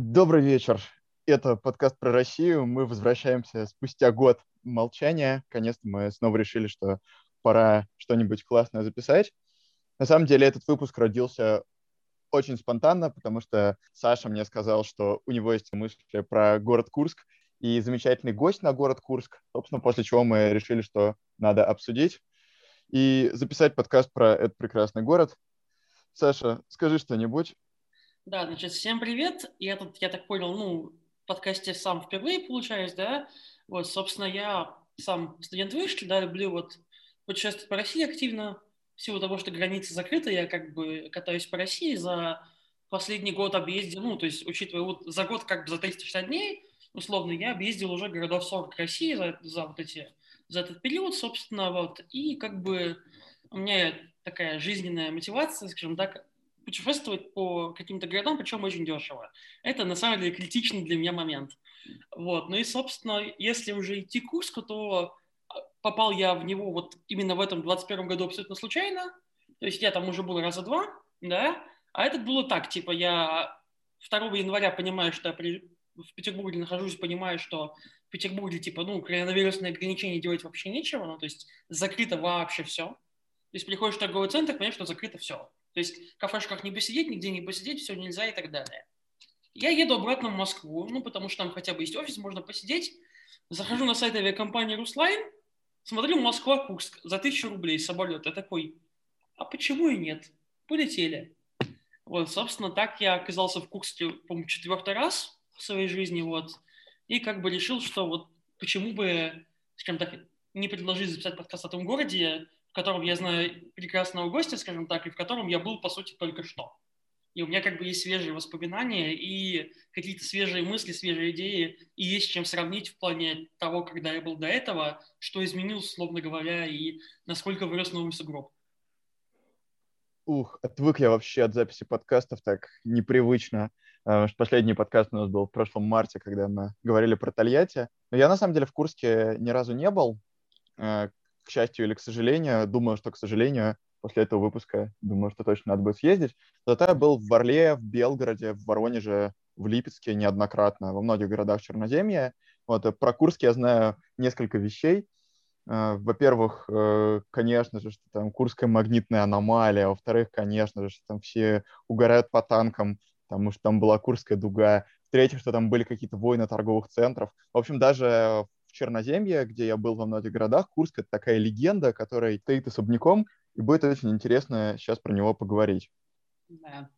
Добрый вечер. Это подкаст про Россию. Мы возвращаемся спустя год молчания. Наконец-то мы снова решили, что пора что-нибудь классное записать. На самом деле этот выпуск родился очень спонтанно, потому что Саша мне сказал, что у него есть мысли про город Курск и замечательный гость на город Курск. Собственно, после чего мы решили, что надо обсудить и записать подкаст про этот прекрасный город. Саша, скажи что-нибудь. Да, значит, всем привет. Я тут, я так понял, ну, в подкасте сам впервые получаюсь, да. Вот, собственно, я сам студент вышки, да, люблю вот путешествовать по России активно. В силу того, что границы закрыты, я как бы катаюсь по России за последний год объездил, ну, то есть, учитывая вот за год как бы за 360 дней, условно, я объездил уже городов 40 России за, за вот эти, за этот период, собственно, вот, и как бы у меня такая жизненная мотивация, скажем так, путешествовать по каким-то городам, причем очень дешево. Это, на самом деле, критичный для меня момент. Вот. Ну и, собственно, если уже идти к Курску, то а, попал я в него вот именно в этом 21 году абсолютно случайно. То есть я там уже был раза два, да, а этот было так, типа я 2 января понимаю, что я при... в Петербурге нахожусь, понимаю, что в Петербурге, типа, ну, коронавирусные ограничения делать вообще нечего, ну, то есть закрыто вообще все. То есть приходишь в торговый центр, понимаешь, что закрыто все. То есть в кафешках не посидеть, нигде не посидеть, все нельзя и так далее. Я еду обратно в Москву, ну, потому что там хотя бы есть офис, можно посидеть. Захожу на сайт авиакомпании «Руслайн», смотрю «Москва-Курск» за тысячу рублей самолет. Я такой, а почему и нет? Полетели. Вот, собственно, так я оказался в Курске, по-моему, четвертый раз в своей жизни, вот. И как бы решил, что вот почему бы, скажем так, не предложить записать подкаст о том городе, в котором я знаю прекрасного гостя, скажем так, и в котором я был, по сути, только что. И у меня как бы есть свежие воспоминания и какие-то свежие мысли, свежие идеи, и есть чем сравнить в плане того, когда я был до этого, что изменилось, словно говоря, и насколько вырос новый сугроб. Ух, отвык я вообще от записи подкастов так непривычно. Потому что последний подкаст у нас был в прошлом марте, когда мы говорили про Тольятти. Но я на самом деле в Курске ни разу не был. К счастью или к сожалению, думаю, что к сожалению, после этого выпуска, думаю, что точно надо будет съездить. Зато я был в Орле, в Белгороде, в Воронеже, в Липецке неоднократно, во многих городах Черноземья. Вот, э, про Курск я знаю несколько вещей. Э, во-первых, э, конечно же, что там Курская магнитная аномалия. Во-вторых, конечно же, что там все угорают по танкам, потому что там была Курская дуга. В-третьих, что там были какие-то войны торговых центров. В общем, даже в Черноземье, где я был во многих городах. Курск — это такая легенда, которая стоит особняком, и будет очень интересно сейчас про него поговорить. Да.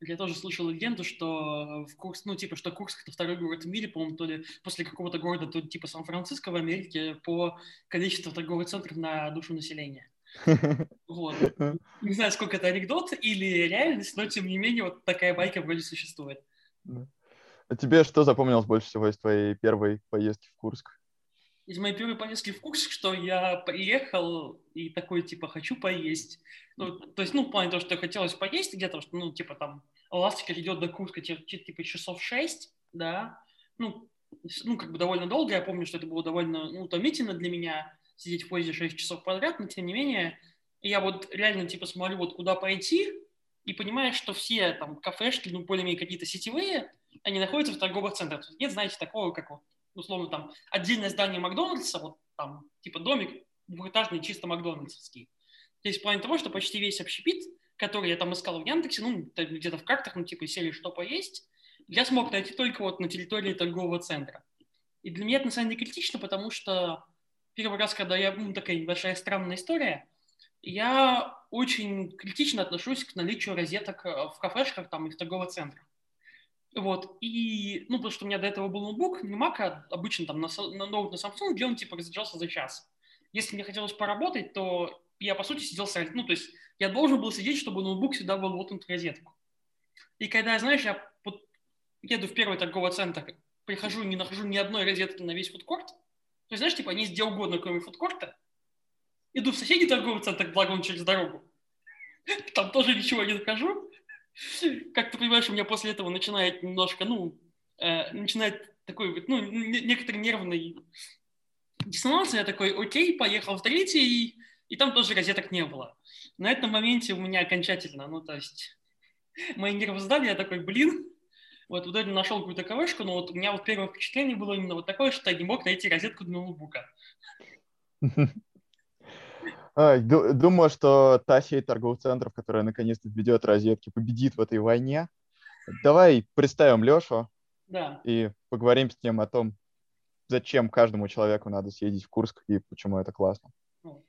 Я тоже слышал легенду, что в Курск, ну, типа, что Курск — это второй город в мире, по-моему, то ли после какого-то города, то ли типа Сан-Франциско в Америке по количеству торговых центров на душу населения. Вот. Не знаю, сколько это анекдот или реальность, но тем не менее вот такая байка вроде существует. А тебе что запомнилось больше всего из твоей первой поездки в Курск? Из моей первой поездки в Курск, что я приехал и такой, типа, хочу поесть. Ну, то есть, ну, в плане того, что хотелось поесть где-то, что, ну, типа, там, ластика идет до Курска, типа, часов шесть, да, ну, ну, как бы довольно долго, я помню, что это было довольно, ну, утомительно для меня, сидеть в поезде 6 часов подряд, но тем не менее, я вот реально, типа, смотрю, вот куда пойти, и понимаю, что все там кафешки, ну, более-менее какие-то сетевые, они находятся в торговых центрах. Нет, знаете, такого, как вот условно, там, отдельное здание Макдональдса, вот там, типа домик двухэтажный, чисто макдональдсовский. То есть в плане того, что почти весь общепит, который я там искал в Яндексе, ну, где-то в картах, ну, типа, сели что поесть, я смог найти только вот на территории торгового центра. И для меня это на самом деле критично, потому что первый раз, когда я, ну, такая небольшая странная история, я очень критично отношусь к наличию розеток э, в кафешках там и в торговых центрах. Вот, и, ну, потому что у меня до этого был ноутбук, не Mac, а обычно там на, на ноут на Samsung, где он, типа, разряжался за час. Если мне хотелось поработать, то я, по сути, сидел с ну, то есть я должен был сидеть, чтобы ноутбук всегда был вот в розетку. И когда, знаешь, я вот еду в первый торговый центр, прихожу не нахожу ни одной розетки на весь фудкорт, то есть, знаешь, типа, они где угодно, кроме фудкорта, иду в соседний торговый центр, благо он через дорогу, там тоже ничего не нахожу, как ты понимаешь, у меня после этого начинает немножко, ну, э, начинает такой, ну, некоторый нервный диссонанс. Я такой, окей, поехал в третий, и там тоже газеток не было. На этом моменте у меня окончательно, ну, то есть, мои нервы сдали, я такой, блин, Вот, в итоге нашел какую-то кавышку, но вот у меня вот первое впечатление было именно вот такое, что я не мог найти розетку для ноутбука. Думаю, что та сеть торговых центров, которая наконец-то введет розетки, победит в этой войне. Давай представим Лешу да. и поговорим с ним о том, зачем каждому человеку надо съездить в Курск и почему это классно. Ну,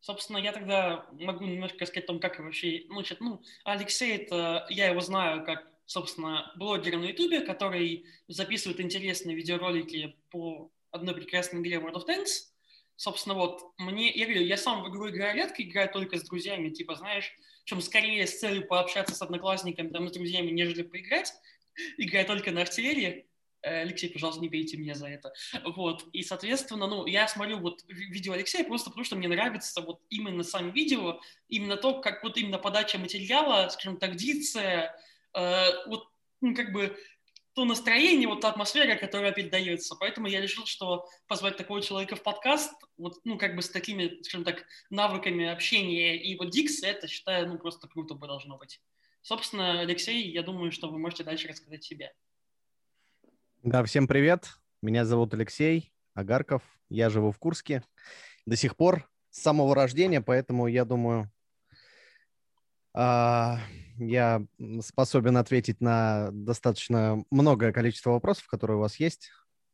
собственно, я тогда могу немножко сказать о том, как вообще... Ну, значит, ну, Алексей, это, я его знаю как, собственно, блогер на Ютубе, который записывает интересные видеоролики по одной прекрасной игре World of Tanks собственно, вот, мне, я говорю, я сам в игру играю редко, играю только с друзьями, типа, знаешь, чем скорее с целью пообщаться с одноклассниками, там, с друзьями, нежели поиграть, играю только на артиллерии, э, Алексей, пожалуйста, не бейте меня за это. Вот. И, соответственно, ну, я смотрю вот видео Алексея просто потому, что мне нравится вот именно сам видео, именно то, как вот именно подача материала, скажем так, дикция, э, вот, ну, как бы то настроение, вот та атмосфера, которая передается. Поэтому я решил, что позвать такого человека в подкаст, вот, ну, как бы с такими, скажем так, навыками общения и вот Дикс, это, считаю, ну, просто круто бы должно быть. Собственно, Алексей, я думаю, что вы можете дальше рассказать себе. Да, всем привет. Меня зовут Алексей Агарков. Я живу в Курске до сих пор, с самого рождения, поэтому я думаю, а, я способен ответить на достаточно многое количество вопросов, которые у вас есть,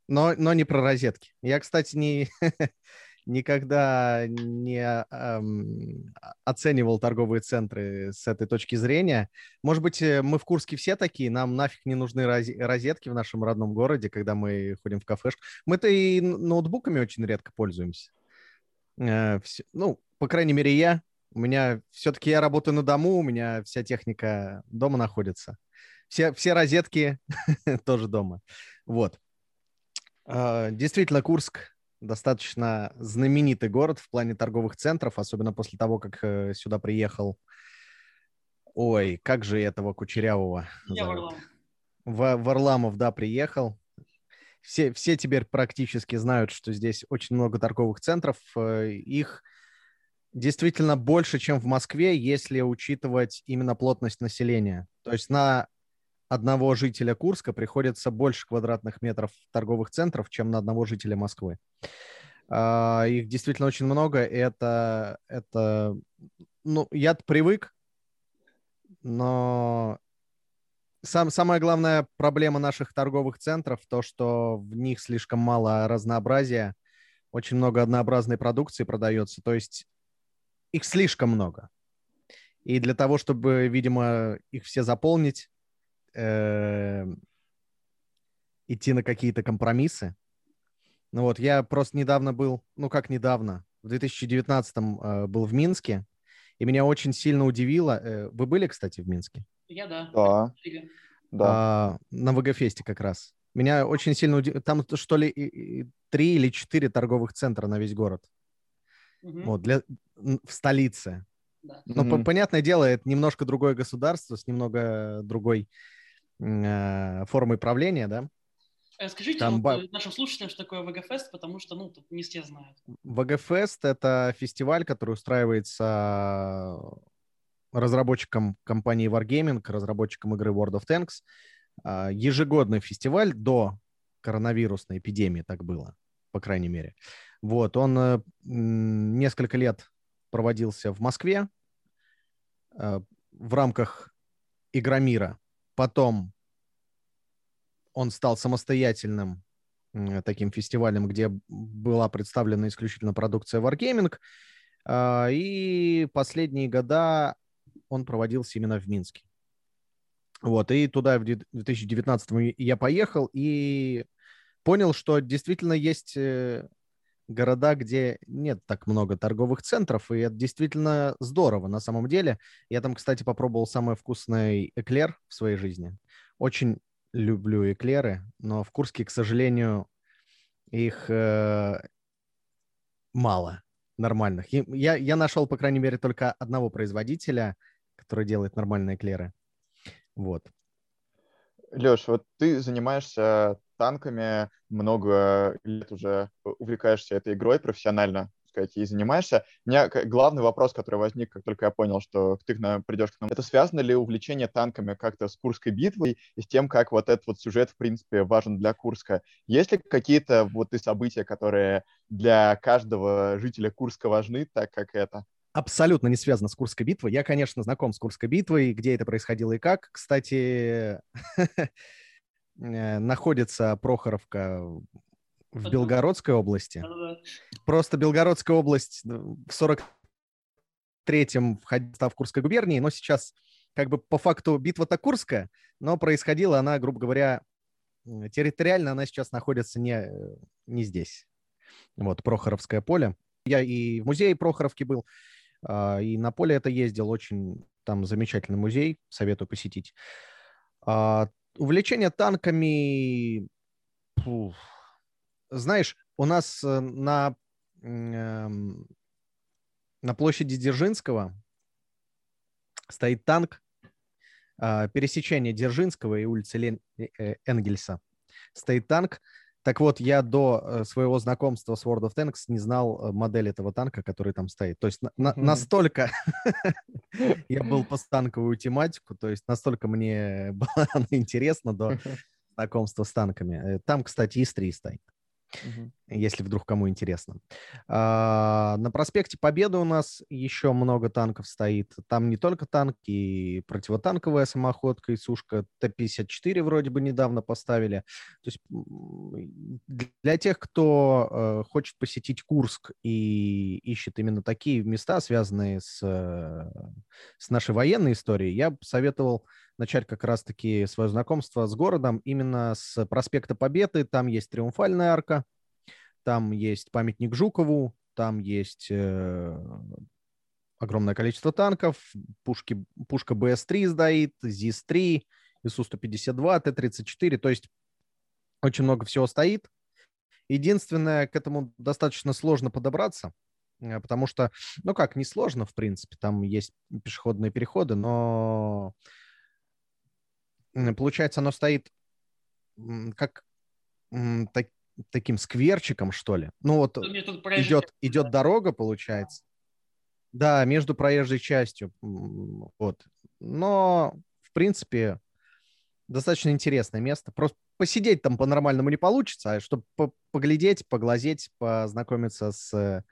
но, но не про розетки. Я, кстати, не, никогда не эм, оценивал торговые центры с этой точки зрения. Может быть, э, мы в Курске все такие, нам нафиг не нужны розетки в нашем родном городе, когда мы ходим в кафешку. Мы-то и ноутбуками очень редко пользуемся. Э, все, ну, по крайней мере, я у меня все-таки я работаю на дому, у меня вся техника дома находится. Все, все розетки тоже дома. Вот. А, действительно, Курск достаточно знаменитый город в плане торговых центров, особенно после того, как э, сюда приехал. Ой, как же этого Кучерявого Я зовут? В, Варламов, да, приехал. Все, все теперь практически знают, что здесь очень много торговых центров. Э, их действительно больше, чем в Москве, если учитывать именно плотность населения. То есть на одного жителя Курска приходится больше квадратных метров торговых центров, чем на одного жителя Москвы. А, их действительно очень много. Это, это ну, я привык, но сам, самая главная проблема наших торговых центров то, что в них слишком мало разнообразия, очень много однообразной продукции продается. То есть их слишком много. И для того, чтобы, видимо, их все заполнить, э, идти на какие-то компромиссы. Ну вот, я просто недавно был, ну как недавно, в 2019 э, был в Минске, и меня очень сильно удивило. Э, вы были, кстати, в Минске? Я да. Да. да. А, на ВГ-фесте как раз. Меня очень сильно удивило. Там что ли три или четыре торговых центра на весь город. Угу. Вот, для, в столице. Да. Но, mm-hmm. понятное дело, это немножко другое государство с немного другой э, формой правления, да? Расскажите Там... вот, э, нашим слушателям, что такое ВГФест, потому что, ну, тут не все знают. ВГФест — это фестиваль, который устраивается разработчиком компании Wargaming, разработчиком игры World of Tanks. А, ежегодный фестиваль до коронавирусной эпидемии, так было, по крайней мере. Вот, он э, несколько лет проводился в Москве э, в рамках Игромира. Потом он стал самостоятельным таким фестивалем, где была представлена исключительно продукция Wargaming. Э, и последние года он проводился именно в Минске. Вот, и туда в 2019 я поехал и понял, что действительно есть э, города, где нет так много торговых центров, и это действительно здорово на самом деле. Я там, кстати, попробовал самый вкусный эклер в своей жизни. Очень люблю эклеры, но в Курске, к сожалению, их э, мало нормальных. Я, я нашел, по крайней мере, только одного производителя, который делает нормальные эклеры. Вот. Леш, вот ты занимаешься танками, много лет уже увлекаешься этой игрой профессионально. сказать, ей занимаешься. У меня главный вопрос, который возник, как только я понял, что ты придешь к нам, это связано ли увлечение танками как-то с Курской битвой и с тем, как вот этот вот сюжет, в принципе, важен для Курска? Есть ли какие-то вот и события, которые для каждого жителя Курска важны, так как это? Абсолютно не связано с Курской битвой. Я, конечно, знаком с Курской битвой, где это происходило и как. Кстати, э, находится Прохоровка в Белгородской области. Просто Белгородская область ну, в 43-м входила в Курской губернии, но сейчас как бы по факту битва-то Курская, но происходила она, грубо говоря, территориально она сейчас находится не, не здесь. Вот, Прохоровское поле. Я и в музее Прохоровки был, и на поле это ездил. Очень там замечательный музей, советую посетить. А, увлечение танками... Знаешь, у нас э, на, эм, на площади Дзержинского стоит танк, а, пересечение Дзержинского и улицы Лен... Э, Энгельса. Стоит танк. Так вот, я до своего знакомства с World of Tanks не знал модель этого танка, который там стоит. То есть на, настолько я был по танковую тематику, то есть настолько мне было интересно до знакомства с танками. Там, кстати, ИС-3 стоит. Если вдруг кому интересно. А, на проспекте Победы у нас еще много танков стоит. Там не только танки, и противотанковая самоходка, и сушка Т-54 вроде бы недавно поставили. То есть для тех, кто э, хочет посетить Курск и ищет именно такие места, связанные с, э, с нашей военной историей, я бы советовал начать как раз-таки свое знакомство с городом именно с проспекта Победы. Там есть Триумфальная арка, там есть памятник Жукову, там есть э, огромное количество танков, пушки, пушка БС-3 стоит, ЗИС-3, ИСУ-152, Т-34, то есть очень много всего стоит. Единственное, к этому достаточно сложно подобраться, э, потому что, ну как, не сложно, в принципе, там есть пешеходные переходы, но получается, оно стоит как так, таким скверчиком, что ли. Ну вот идет, идет дорога, получается. Да, между проезжей частью. Вот. Но, в принципе, достаточно интересное место. Просто посидеть там по-нормальному не получится, а чтобы поглядеть, поглазеть, познакомиться с,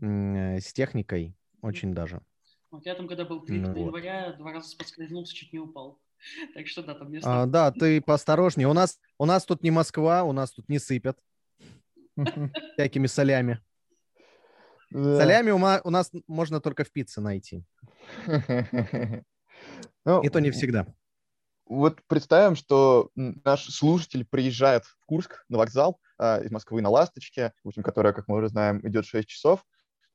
с техникой, очень даже. Вот я там, когда был 3 ну, января, вот. два раза подскользнулся, чуть не упал. Так что да, там место. А, да, ты поосторожнее. У нас, у нас тут не Москва, у нас тут не сыпят всякими солями. Солями у нас можно только в пицце найти. Ну, И то не всегда. Вот представим, что наш слушатель приезжает в Курск на вокзал а, из Москвы на «Ласточке», в общем, которая, как мы уже знаем, идет 6 часов.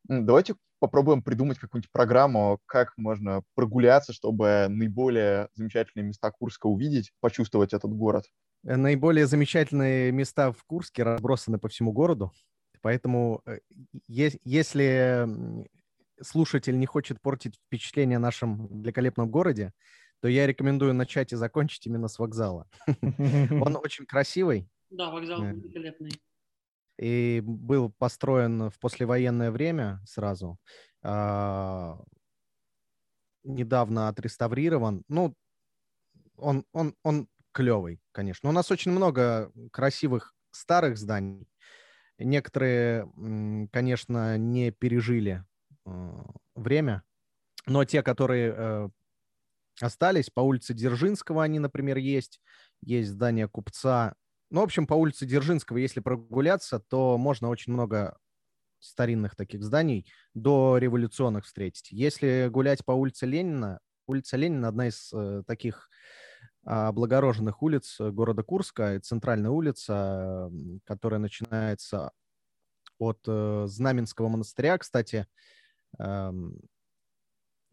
Давайте попробуем придумать какую-нибудь программу, как можно прогуляться, чтобы наиболее замечательные места Курска увидеть, почувствовать этот город. Э, наиболее замечательные места в Курске разбросаны по всему городу, поэтому э, если слушатель не хочет портить впечатление о нашем великолепном городе, то я рекомендую начать и закончить именно с вокзала. Он очень красивый. Да, вокзал э, великолепный и был построен в послевоенное время сразу. А, недавно отреставрирован. Ну, он, он, он клевый, конечно. У нас очень много красивых старых зданий. Некоторые, конечно, не пережили а, время, но те, которые э, остались, по улице Дзержинского они, например, есть. Есть здание купца ну, в общем, по улице Дзержинского, если прогуляться, то можно очень много старинных таких зданий до революционных встретить. Если гулять по улице Ленина, улица Ленина одна из э, таких облагороженных улиц города Курска, центральная улица, которая начинается от э, Знаменского монастыря. Кстати, э,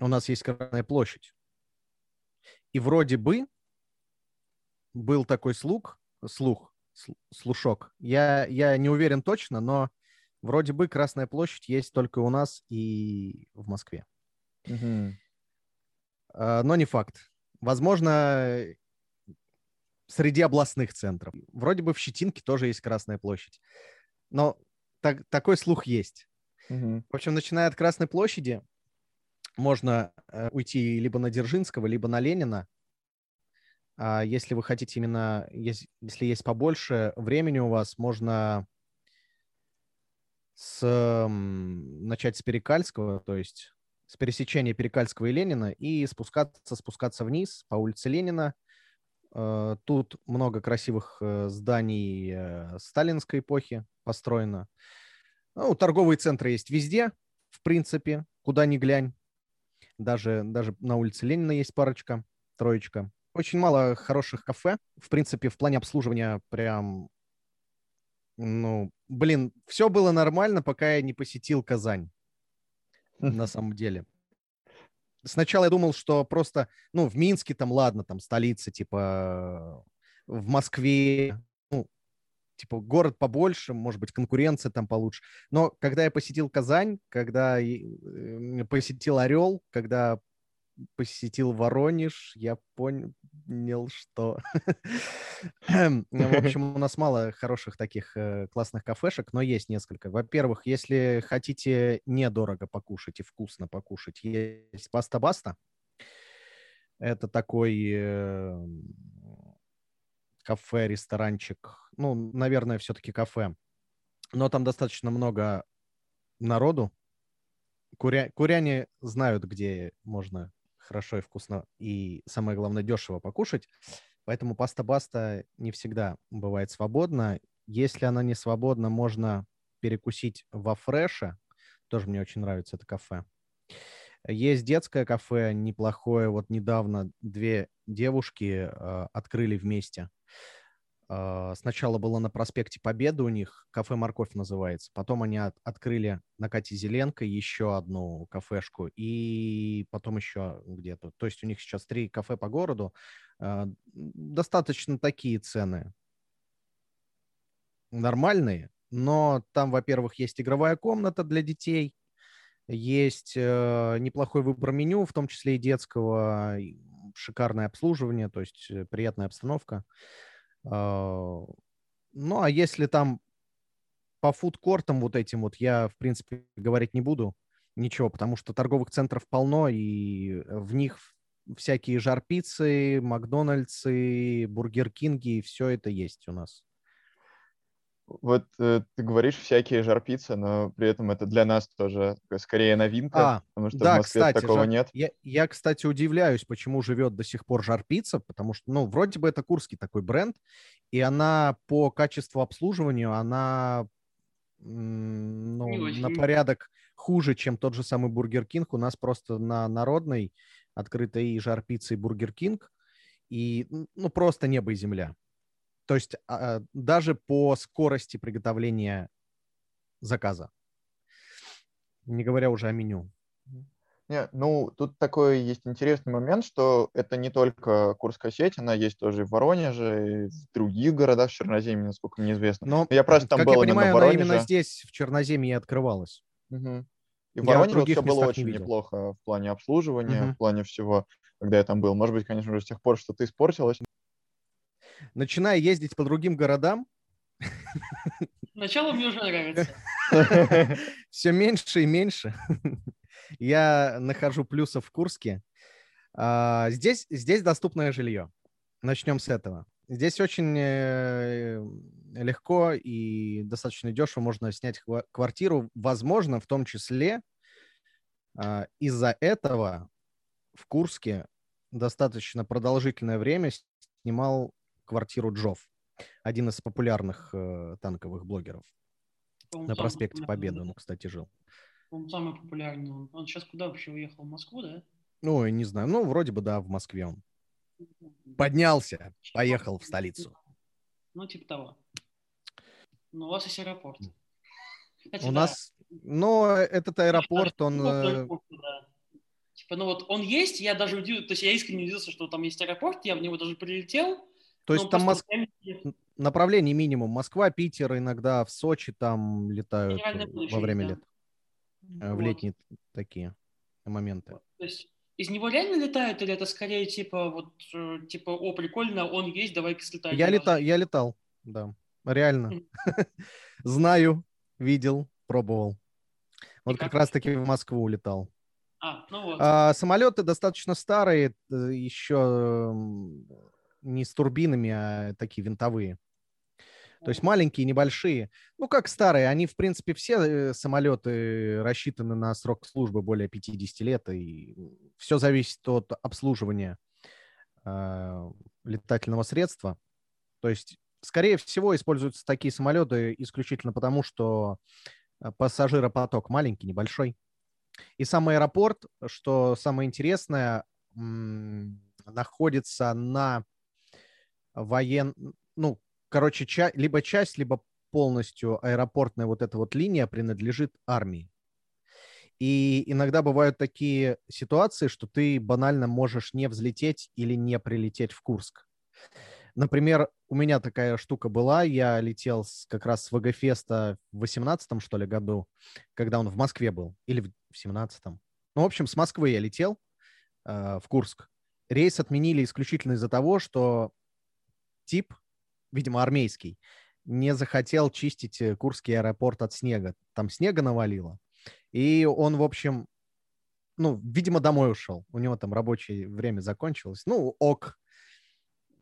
у нас есть Красная площадь. И вроде бы был такой слуг, слух, слушок. Я, я не уверен точно, но вроде бы Красная площадь есть только у нас и в Москве. Угу. Но не факт. Возможно, среди областных центров. Вроде бы в Щетинке тоже есть Красная площадь. Но так, такой слух есть. Мгм. В общем, начиная от Красной площади, можно э, уйти либо на Дзержинского, либо на Ленина. А если вы хотите именно, ес- если есть побольше времени у вас, можно с, начать с Перекальского, то есть с пересечения Перекальского и Ленина, и спускаться, спускаться вниз по улице Ленина. Э, Тут много красивых э, зданий э, сталинской эпохи построено. Ну, торговые центры есть везде, в принципе, куда ни глянь. Даже, даже на улице Ленина есть парочка, троечка. Очень мало хороших кафе. В принципе, в плане обслуживания прям... Ну, блин, все было нормально, пока я не посетил Казань. На самом деле. Сначала я думал, что просто, ну, в Минске там, ладно, там столица, типа, в Москве, ну, типа, город побольше, может быть, конкуренция там получше. Но когда я посетил Казань, когда э, посетил Орел, когда посетил Воронеж, я понял, что... Ну, В общем, у нас мало хороших таких э, классных кафешек, но есть несколько. Во-первых, если хотите недорого покушать и вкусно покушать, есть Паста Баста. Это такой э, кафе, ресторанчик. Ну, наверное, все-таки кафе. Но там достаточно много народу. Куря... Куряне знают, где можно хорошо и вкусно и, самое главное, дешево покушать. Поэтому паста-баста не всегда бывает свободна. Если она не свободна, можно перекусить во фреше. Тоже мне очень нравится это кафе. Есть детское кафе неплохое. Вот недавно две девушки э, открыли вместе. Э, сначала было на проспекте Победы у них, кафе «Морковь» называется. Потом они от- открыли на Кате Зеленко еще одну кафешку и потом еще где-то. То есть у них сейчас три кафе по городу. Э, Достаточно такие цены. Нормальные, но там, во-первых, есть игровая комната для детей, есть э, неплохой выбор меню, в том числе и детского, шикарное обслуживание, то есть э, приятная обстановка. А, Ну, а если там по фудкортам вот этим вот я, в принципе, говорить не буду ничего, потому что торговых центров полно, и в них всякие жар-пиццы, Макдональдсы, Бургер Кинги, и все это есть у нас. Вот э, ты говоришь всякие жар-пиццы, но при этом это для нас тоже скорее новинка, А, потому что да, в Москве кстати, такого жар- нет. Я, я, кстати, удивляюсь, почему живет до сих пор жар-пицца, потому что, ну, вроде бы это курский такой бренд, и она по качеству обслуживания, она ну, на порядок хуже, чем тот же самый Бургер Кинг. У нас просто на народной открыта и жар-пицца, и Бургер Кинг, и, ну, просто небо и земля. То есть а, а, даже по скорости приготовления заказа, не говоря уже о меню. Не, ну, тут такой есть интересный момент, что это не только Курская сеть, она есть тоже и в Воронеже, и в других городах в Черноземье, насколько мне известно. Но, Я просто там как был я именно в понимаю, она именно Воронеже. здесь, в Черноземье, и открывалась. Мгм. И в Я Воронеже других все было не очень видел. неплохо в плане обслуживания, Мгм. в плане всего, когда я там был. Может быть, конечно же, с тех пор что-то испортилось. Начиная ездить по другим городам, Начало мне уже нравится. все меньше и меньше я нахожу плюсов в Курске. А, Здесь, здесь доступное жилье. Начнем с этого. Здесь очень э, легко и достаточно дешево можно снять квартиру. Возможно, в том числе а, из-за этого в Курске достаточно продолжительное время снимал квартиру Джов, один из популярных э, танковых блогеров. По-моему, На проспекте Победы он, кстати, жил. По-моему, самый популярный. Он, он сейчас куда вообще уехал? В Москву, да? Ну, не знаю. Ну, вроде бы, да, в Москве он. Поднялся, поехал в столицу. Ну, типа того. Ну, у вас есть аэропорт. Кстати, У да. нас, но этот аэропорт, он... Ну, э, да. Типа, ну вот он есть, я даже удивился, то есть я искренне удивился, что там есть аэропорт, я в него даже прилетел. То есть но там просто Мос- время- направлений минимум. Москва, Питер, иногда в Сочи там летают во время да. лет. Э, В Вот. летние такие моменты. То есть из него реально летают, или это скорее типа вот, э, типа, о, прикольно, он есть, давай-ка слетаем. Я, туда лета, же». я летал, да. Реально. Знаю, видел, пробовал. Вот как раз-таки в Москву улетал. А, ну вот. А, самолеты достаточно старые, э, еще не с турбинами, а такие винтовые. То есть маленькие, небольшие. Ну, как старые. Они, в принципе, все э, самолеты рассчитаны на срок службы более 50 лет. И все зависит от обслуживания э, летательного средства. То есть, скорее всего, используются такие самолеты исключительно потому, что э, пассажиропоток маленький, небольшой. И сам аэропорт, что самое интересное, находится на воен... Ну, короче, ча... либо часть, либо полностью аэропортная вот эта вот линия принадлежит армии. И иногда бывают такие ситуации, что ты банально можешь не взлететь или не прилететь в Курск. Например, у меня такая штука была, я летел с, как раз с ВГФеста в 18 что ли, году, когда он в Москве был, или в 17-м. Ну, в общем, с Москвы я летел э, в Курск. Рейс отменили исключительно из-за того, что тип, видимо, армейский, не захотел чистить э, Курский аэропорт от снега. Там снега навалило. И он, в общем, ну, видимо, домой ушел. У него там рабочее время закончилось. Ну, ок.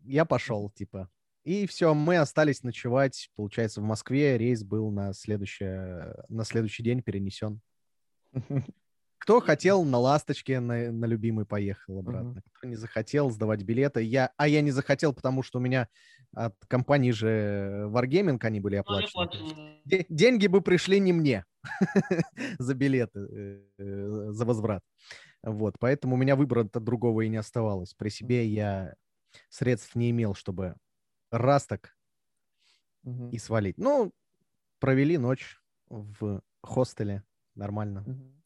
Я пошел, типа. И все, мы остались ночевать, получается, в Москве. Рейс был на, следующее, на следующий день перенесен. Кто хотел на «Ласточке» на, на любимый поехал обратно. Uh-huh. Кто не захотел сдавать билеты. Я, а я не захотел, потому что у меня от компании же Wargaming они были ну, оплачены. Деньги бы пришли не мне за билеты, э, за возврат. Вот, поэтому у меня выбора-то другого и не оставалось. При себе я средств не имел, чтобы раз так uh-huh. и свалить. Ну, провели ночь в хостеле нормально. Uh-huh.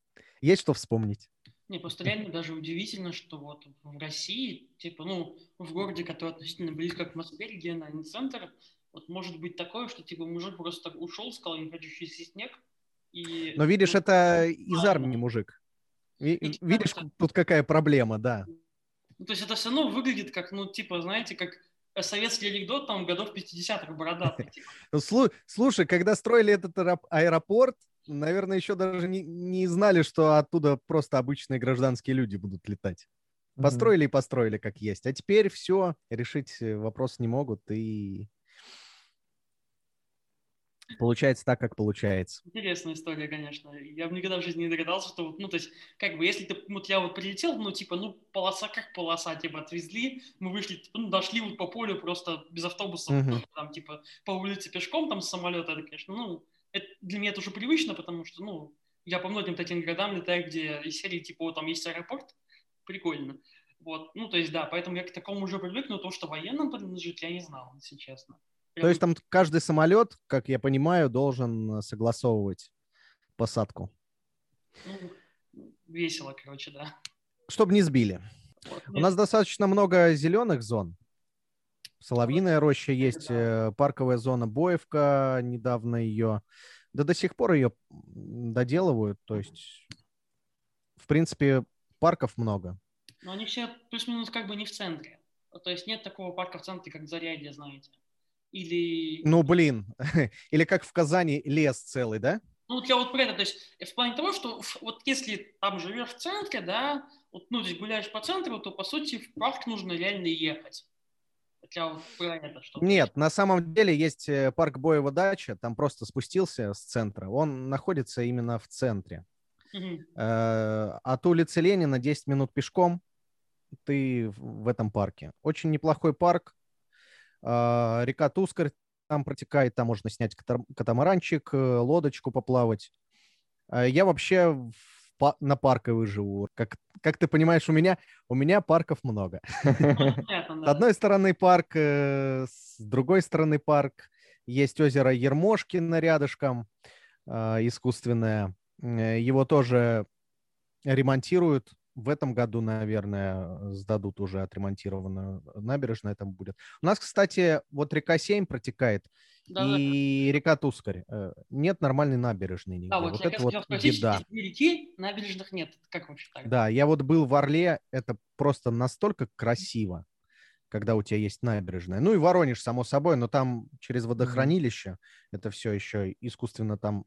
Есть что вспомнить. Не, просто реально даже удивительно, что вот в России, типа, ну, в городе, который относительно близко к Москве, региональный центр, вот может быть такое, что, типа, мужик просто ушел, сказал, не хочу чистить снег, и... Но видишь, это из армии мужик. И, видишь, это... тут какая проблема, да. Ну, то есть это все равно выглядит как, ну, типа, знаете, как советский анекдот там годов 50-х бородатый. Типа. Ну, слушай, когда строили этот аэропорт, наверное, еще даже не, не знали, что оттуда просто обычные гражданские люди будут летать. Построили mm-hmm. и построили как есть. А теперь все, решить э, вопрос не могут, и получается так, как получается. Интересная история, конечно. Я бы никогда в жизни не догадался, что, вот, ну, то есть, как бы, если ты, вот я вот прилетел, ну, типа, ну, полоса как полоса, типа, отвезли, мы вышли, типа, ну, дошли вот по полю просто без автобуса, mm-hmm. там, типа, по улице пешком, там, с самолета, это, конечно, ну, это, для меня это уже привычно, потому что, ну, я по многим таким городам летаю, где из серии, типа, там есть аэропорт, прикольно. Вот, ну, то есть, да, поэтому я к такому уже привык, но то, что военным принадлежит, я не знал, если честно. Прям... То есть там каждый самолет, как я понимаю, должен согласовывать посадку? Ну, весело, короче, да. Чтобы не сбили. Вот, У нас достаточно много зеленых зон. Соловьиная роща есть. Э, парковая зона Боевка, недавно ее, да до сих пор ее доделывают, то есть, в принципе, парков много. Но они все плюс-минус как бы не в центре. То есть нет такого парка в центре, как Зарядье, знаете. Или... Ну, блин. Или как в Казани лес целый, да? Ну, вот я вот про это, то есть в плане того, что вот если там живешь в центре, да, вот, ну, здесь гуляешь по центру, то, по сути, в парк нужно реально ехать. Хотя это что Нет, на самом деле есть э, парк Боева дача, там просто спустился с центра. Он находится именно в центре. Угу. От улицы Ленина 10 минут пешком ты в этом парке. Очень неплохой парк. Э, река Тускарь там протекает, там можно снять катамаранчик, лодочку поплавать. Я вообще на парковый живу. Как, как ты понимаешь, у меня, у меня парков много. С одной стороны парк, э, с другой стороны парк. Есть озеро Ермошкино рядышком, э, искусственное. Э, его тоже ремонтируют. В этом году, наверное, сдадут уже отремонтированную набережную. Там будет. У нас, кстати, вот река Сейм протекает. Да, и да. река Тускарь. Э, нет нормальной набережной нигде. Да, вот, вот это вот спросить, беда. реки, набережных нет. Как вообще так? Да, я вот был в Орле, это просто настолько красиво, когда у тебя есть набережная. Ну и Воронеж, само собой, но там через водохранилище mm-hmm. это все еще искусственно там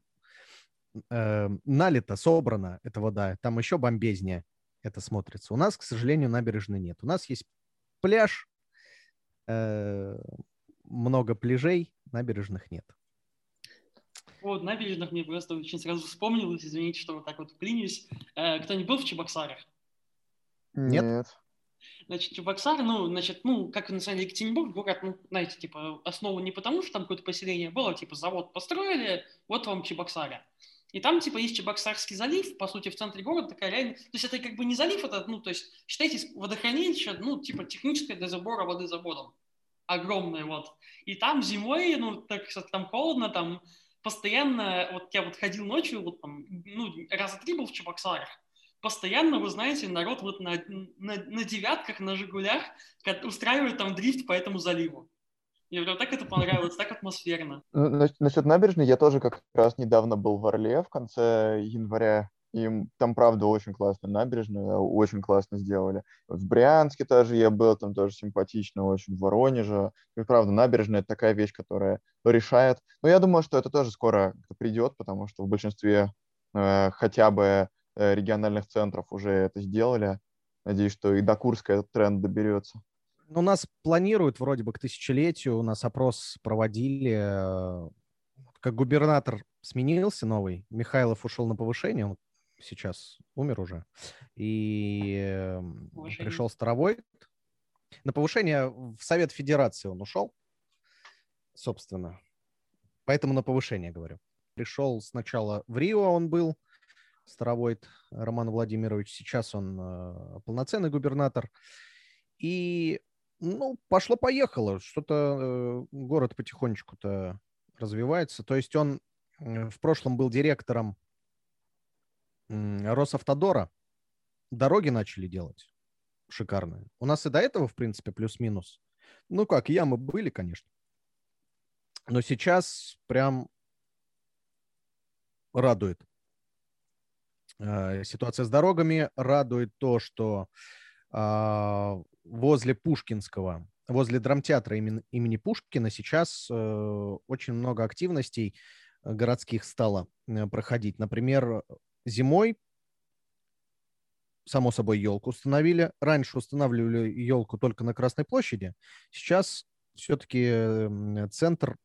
э, налито, собрано эта вода, там еще бомбезнее это смотрится. У нас, к сожалению, набережной нет. У нас есть пляж, э, много пляжей, набережных нет. Вот, набережных мне просто очень сразу вспомнилось, извините, что вот так вот вклинюсь. Э, кто не был в Чебоксарах? Нет. Нет. Значит, Чебоксар, ну, значит, ну, как на самом деле Екатеринбург, город, ну, знаете, типа, основа не потому, что там какое-то поселение было, типа, завод построили, вот вам Чебоксаря. И там, типа, есть Чебоксарский залив, по сути, в центре города такая реально... То есть это как бы не залив, это, ну, то есть, считайте, водохранилище, ну, типа, техническое для забора воды заводом. Огромное, вот. И там зимой, ну, так там холодно, там постоянно, вот я вот ходил ночью, вот там, ну, раза три был в Чебоксарах, постоянно, вы знаете, народ вот на, на, на девятках, на «Жигулях» устраивает там дрифт по этому заливу. Мне прям так это понравилось, так атмосферно. Ну, насчет набережной я тоже как раз недавно был в Орле в конце января. И там, правда, очень классно набережная, очень классно сделали. В Брянске тоже я был, там тоже симпатично очень, в Воронеже. И, правда, набережная — это такая вещь, которая решает. Но я думаю, что это тоже скоро придет, потому что в большинстве э, хотя бы э, региональных центров уже это сделали. Надеюсь, что и до Курска этот тренд доберется. У нас планируют вроде бы к тысячелетию, у нас опрос проводили, э, как губернатор сменился новый, Михайлов ушел на повышение, он сейчас умер уже, и повышение. пришел Старовой. На повышение в Совет Федерации он ушел, собственно. Поэтому на повышение говорю. Пришел сначала в Рио он был, Старовойт Роман Владимирович. Сейчас он э, полноценный губернатор. И ну, пошло-поехало. Что-то э, город потихонечку-то развивается. То есть он э, в прошлом был директором Росавтодора. Дороги начали делать шикарные. У нас и до этого, в принципе, плюс-минус. Ну как, ямы были, конечно. Но сейчас прям радует. Э, ситуация с дорогами радует то, что а, возле Пушкинского, возле драмтеатра имени, имени Пушкина сейчас э, очень много активностей э, городских стало э, проходить. Например, зимой, само собой, елку установили. Раньше устанавливали елку только на Красной площади. Сейчас все-таки центр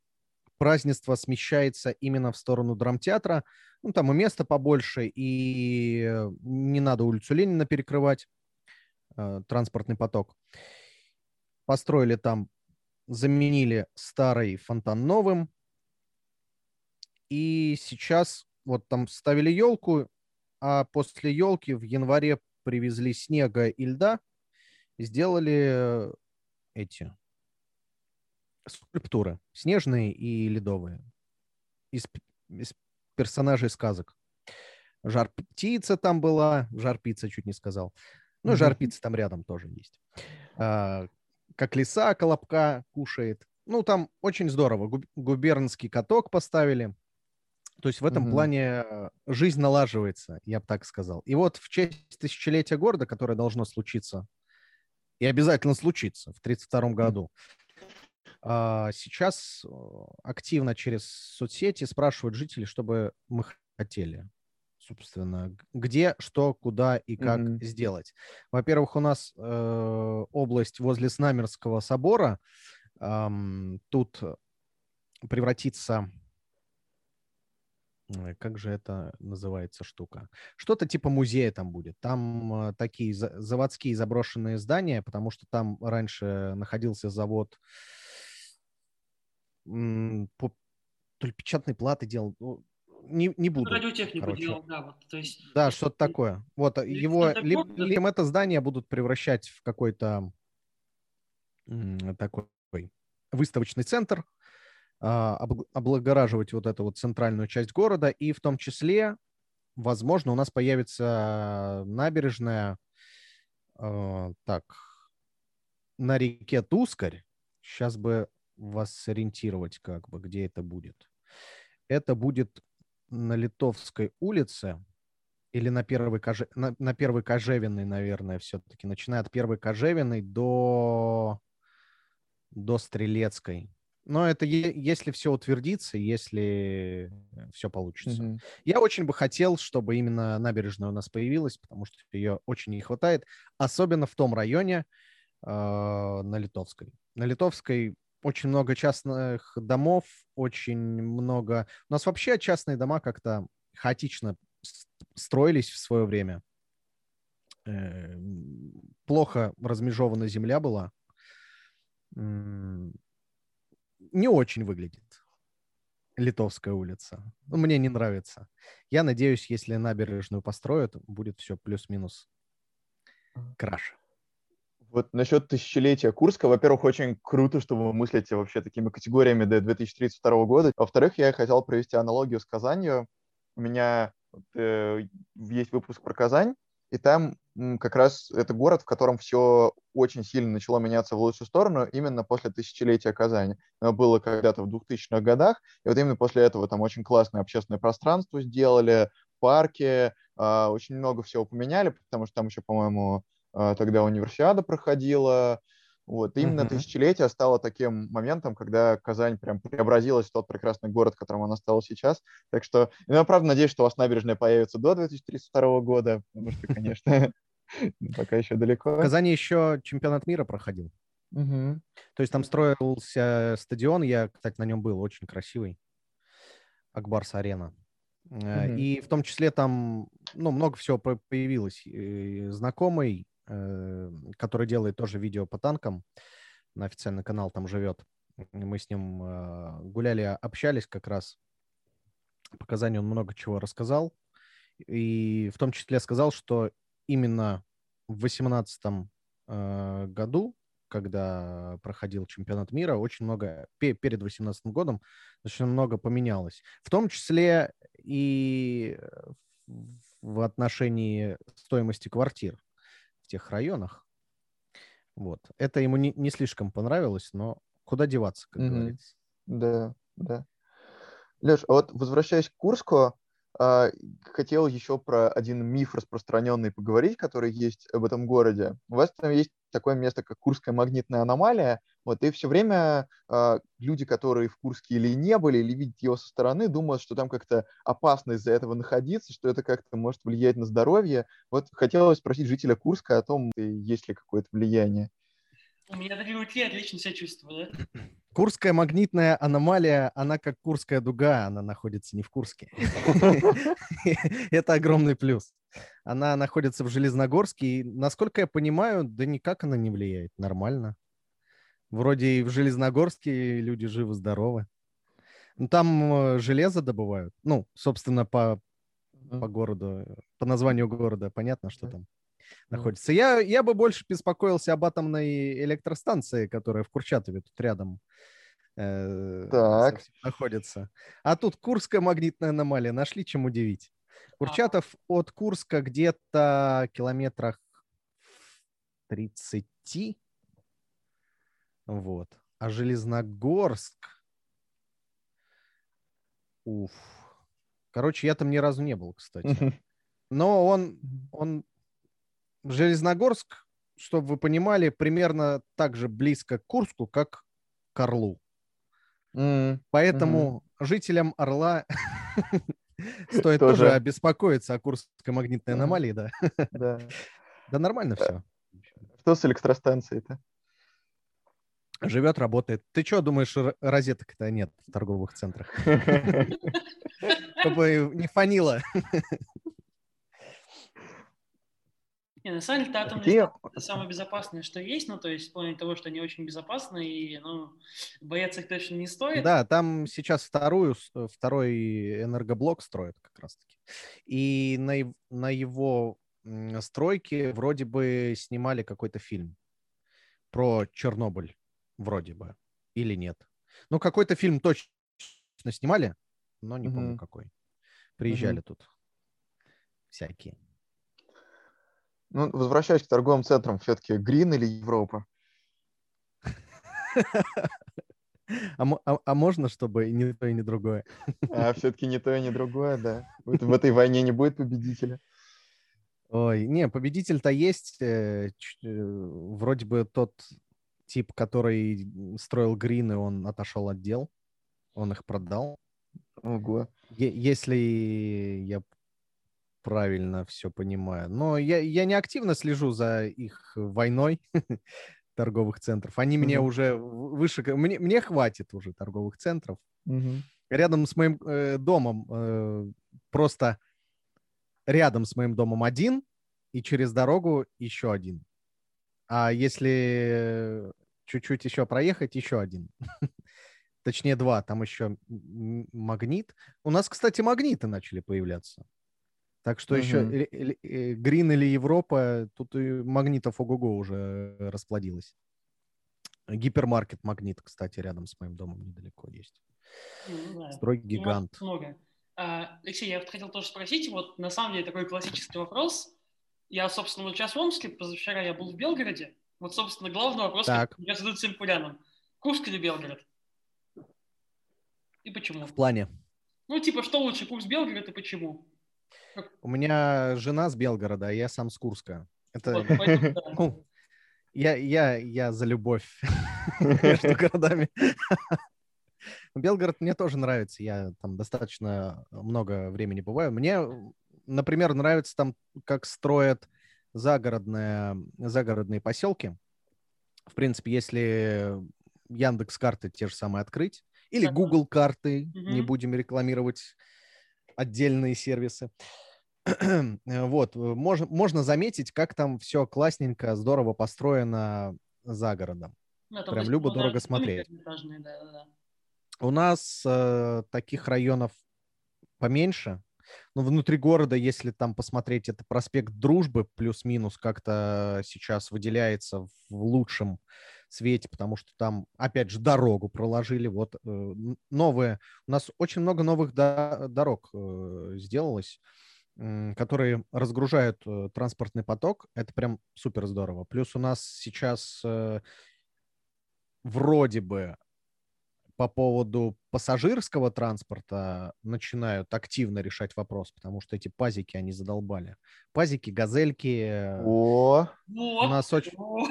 празднества смещается именно в сторону драмтеатра. Ну, там и место побольше, и не надо улицу Ленина перекрывать. Э, транспортный поток. Построили там, заменили старый фонтан новым. И сейчас вот там ставили елку, а после елки в январе привезли снега и льда, сделали эти скульптуры, снежные и ледовые, из, из персонажей сказок. Жар птица там была, жар пицца чуть не сказал. Ну, жар пицца там рядом тоже есть. А, как лиса колобка кушает. Ну, там очень здорово. Губернский каток поставили. То есть в этом mm-hmm. плане э, жизнь налаживается, я бы так сказал. И вот в честь тысячелетия города, которое должно случиться, и обязательно случится в 1932 году, а, сейчас активно через соцсети спрашивают жители, чтобы мы хотели собственно, где, что, куда и как mm-hmm. сделать. Во-первых, у нас э, область возле Снамерского собора. Э, тут превратится как же это называется штука? Что-то типа музея там будет. Там э, такие за- заводские заброшенные здания, потому что там раньше находился завод по, то ли печатной платы делал. Ну, не, не буду. Радиотехнику короче. делал, да. Вот, то есть, да, что-то такое. Вот его, либо, либо это здание будут превращать в какой-то такой выставочный центр, а, облагораживать вот эту вот центральную часть города, и в том числе, возможно, у нас появится набережная, а, так, на реке Тускарь. Сейчас бы вас сориентировать, как бы, где это будет. Это будет на Литовской улице или на первой, Коже... на, на первой Кожевиной, наверное, все-таки, начиная от первой Кожевиной до, до Стрелецкой. Но это е- если все утвердится, если все получится. Мгм. Я очень бы хотел, чтобы именно набережная у нас появилась, потому что ее очень не хватает, особенно в том районе э, на Литовской. На Литовской очень много частных домов, очень много... У нас вообще частные дома как-то хаотично строились в свое время. Э, Плохо размежована земля была. Не очень выглядит. Литовская улица. Ну, Мне не нравится. Я надеюсь, если набережную построят, будет все плюс-минус краше. Вот насчет тысячелетия Курска, во-первых, очень круто, что вы мыслите вообще такими категориями до 2032 года. Во-вторых, я хотел провести аналогию с Казанью. У меня вот, э, есть выпуск про Казань, и там как раз это город, в котором все очень сильно начало меняться в лучшую сторону именно после тысячелетия Казани. Оно было когда-то в 2000-х годах, и вот именно после этого там очень классное общественное пространство сделали, парки, а, очень много всего поменяли, потому что там еще, по-моему, тогда универсиада проходила. Вот, и именно Мгм. тысячелетие стало таким моментом, когда Казань прям преобразилась в тот прекрасный город, которым она стала сейчас. Так что, ну, я правда надеюсь, что у вас набережная появится до 2032 года, потому что, конечно, пока еще В далеко. Казани еще чемпионат мира проходил. То есть там строился стадион, я, кстати, на нем был, очень красивый. Акбарс Арена. Э. И в том числе там, ну, много всего по- появилось. И Знакомый, э, который делает тоже видео по танкам, на официальный канал там живет. Мы с ним э, гуляли, общались как раз. По Казани он много чего рассказал. И в том числе сказал, что именно в 2018 году, когда проходил чемпионат мира, очень много, пе- перед 2018 годом, очень много поменялось. В том числе и в- отношении стоимости квартир тех районах. Вот. Это ему не, не слишком понравилось, но куда деваться, как Мгм. говорится. Да, да. Леш, а вот возвращаясь к Курску, а, хотел еще про один миф распространенный поговорить, который есть в этом городе. У вас там есть такое место, как Курская магнитная аномалия. Вот, и все время а, люди, которые в Курске или не были, или видят его со стороны, думают, что там как-то опасно из-за этого находиться, что это как-то может влиять на здоровье. Вот хотелось спросить жителя Курска о том, есть ли какое-то влияние. У меня такие руки отлично себя чувствую, да? Курская магнитная аномалия, она как Курская дуга, она находится не в Курске. Это огромный плюс. Она находится в Железногорске, и, насколько я понимаю, да никак она не влияет, нормально. Вроде и в Железногорске люди живы-здоровы. Ну, там э, железо добывают. Ну, собственно, по, по городу, по названию города понятно, что там. Находится. Я, я бы больше беспокоился об атомной электростанции, которая в Курчатове тут рядом э, Так. находится. А тут Курская магнитная аномалия. Нашли чем удивить. Курчатов от Курска где-то километрах в 30. Вот. А Железногорск... Уф. Короче, я там ни разу не был, кстати. Но он, он Железногорск, чтобы вы понимали, примерно так же близко к Курску, как к Орлу. М, Поэтому жителям Орла стоит Тоже. обеспокоиться о Курской магнитной аномалии, да. Да. Нормально все. Что с электростанцией-то? Живет, работает. Ты что думаешь, розеток-то нет в торговых центрах? Чтобы не фанило. Не, на самом деле, станции это самое безопасное, что есть, ну, то есть в плане того, что они очень безопасны, и, ну, бояться их точно не стоит. Да, там сейчас вторую, э, второй энергоблок строят как раз-таки. И на, на его стройке вроде бы снимали какой-то фильм про Чернобыль, вроде бы, или нет. Ну, какой-то фильм точно снимали, но не помню Мгм. какой. Приезжали тут всякие. Ну, возвращаясь к торговым центрам, все-таки Грин или Европа? А, а- а можно, чтобы и не то, и не другое? А все-таки не то и не другое, да. В, эт- в этой войне не будет победителя. Ой, не, победитель-то есть. э, ч- э, Вроде бы тот тип, который строил грины, он отошел от дел, он их продал. Ого. Е- если я правильно все понимаю. Но я, я не активно слежу за их войной торговых центров. Они мне Мгм. уже выше... Мне, мне хватит уже торговых центров. Рядом с моим э, домом э, просто рядом с моим домом один, и через дорогу еще один. А если чуть-чуть еще проехать, еще один. Точнее, два. Там еще магнит. У нас, кстати, магниты начали появляться. Так что еще или- или- э, Грин или Европа, тут и магнитов ого-го уже расплодилось. Гипермаркет магнит, кстати, рядом с моим домом недалеко есть. Ну, знаю. Строй Ну, гигант. Много. А, Алексей, я вот хотел тоже спросить, вот на самом деле такой классический вопрос. Я, собственно, вот сейчас в Омске, позавчера я был в Белгороде. Вот, собственно, главный вопрос, Так. который я задаю всем полянам. Курск или Белгород? И почему? В плане. Ну, типа, что лучше, Курск, Белгород и почему? У меня жена с Белгорода, а я сам с Курска. Это, ну, я, я, я за любовь между городами. Белгород мне тоже нравится. Я там достаточно много времени бываю. Мне, например, нравится там, как строят загородные, загородные поселки. В принципе, если Яндекс карты те же самые открыть, или. Google карты, не будем рекламировать отдельные сервисы. Вот, можно, можно заметить, как там все классненько, здорово построено за городом. Ну, Прям любо-дорого домики смотреть. одноэтажные, да, да, да. У нас э, таких районов поменьше. Но внутри города, если там посмотреть, это проспект Дружбы плюс-минус как-то сейчас выделяется в лучшем свете, потому что там, опять же, дорогу проложили. Вот э, новые. У нас очень много новых до- дорог э, сделалось, которые разгружают э, транспортный поток. Это прям супер здорово. Плюс у нас сейчас вроде бы по поводу пассажирского транспорта начинают активно решать вопрос, потому что эти пазики, они задолбали. Пазики, газельки. О, Вот. нас очень- О,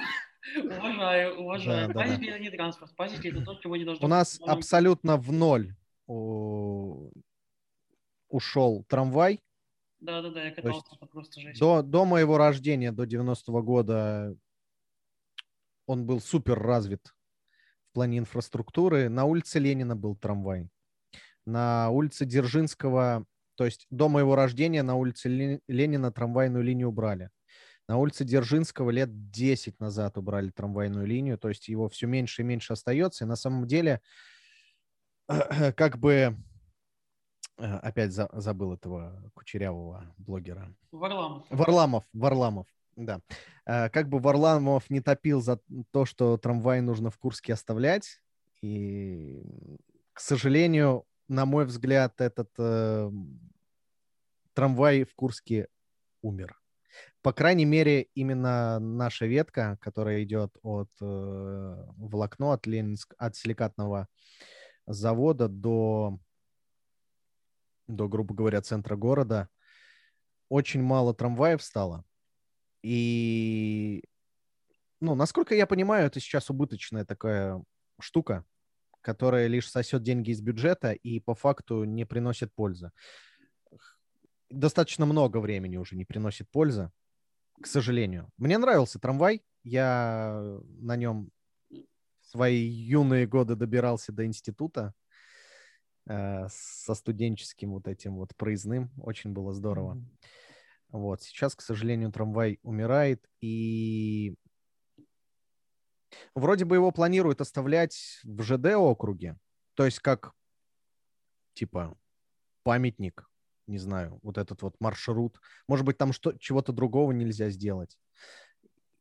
Уважаю, уважаю. Да, да, да. Это не транспорт. Пазики это то, чего не должно У нас абсолютно в ноль ушел трамвай. Да, да, да, я катался, это просто жесть. До, до моего рождения, до 90-го года, он был супер развит в плане инфраструктуры. На улице Ленина был трамвай. На улице Дзержинского, то есть до моего рождения на улице Ле- Ленина трамвайную линию убрали. На улице Дзержинского лет 10 назад убрали трамвайную линию, то есть его все меньше и меньше остается. И на самом деле, как бы, э, опять за- забыл этого кучерявого блогера, Варламов. Варламов, Варламов, да. Э, Как бы Варламов не топил за то, что трамвай нужно в Курске оставлять, и, к сожалению, на мой взгляд, этот э, трамвай в Курске умер. По крайней мере, именно наша ветка, которая идет от э, волокно, от, Ленинск, от силикатного завода до, до, грубо говоря, центра города, очень мало трамваев стало. И, ну, насколько я понимаю, это сейчас убыточная такая штука, которая лишь сосет деньги из бюджета и по факту не приносит пользы. Достаточно много времени уже не приносит пользы, к сожалению. Мне нравился трамвай. Я на нем свои юные годы добирался до института э, со студенческим вот этим вот проездным. Очень было здорово. Вот. Сейчас, к сожалению, трамвай умирает, и вроде бы его планируют оставлять в ЖД округе, то есть как типа памятник, не знаю, вот этот вот маршрут. Может быть, там что, чего-то другого нельзя сделать.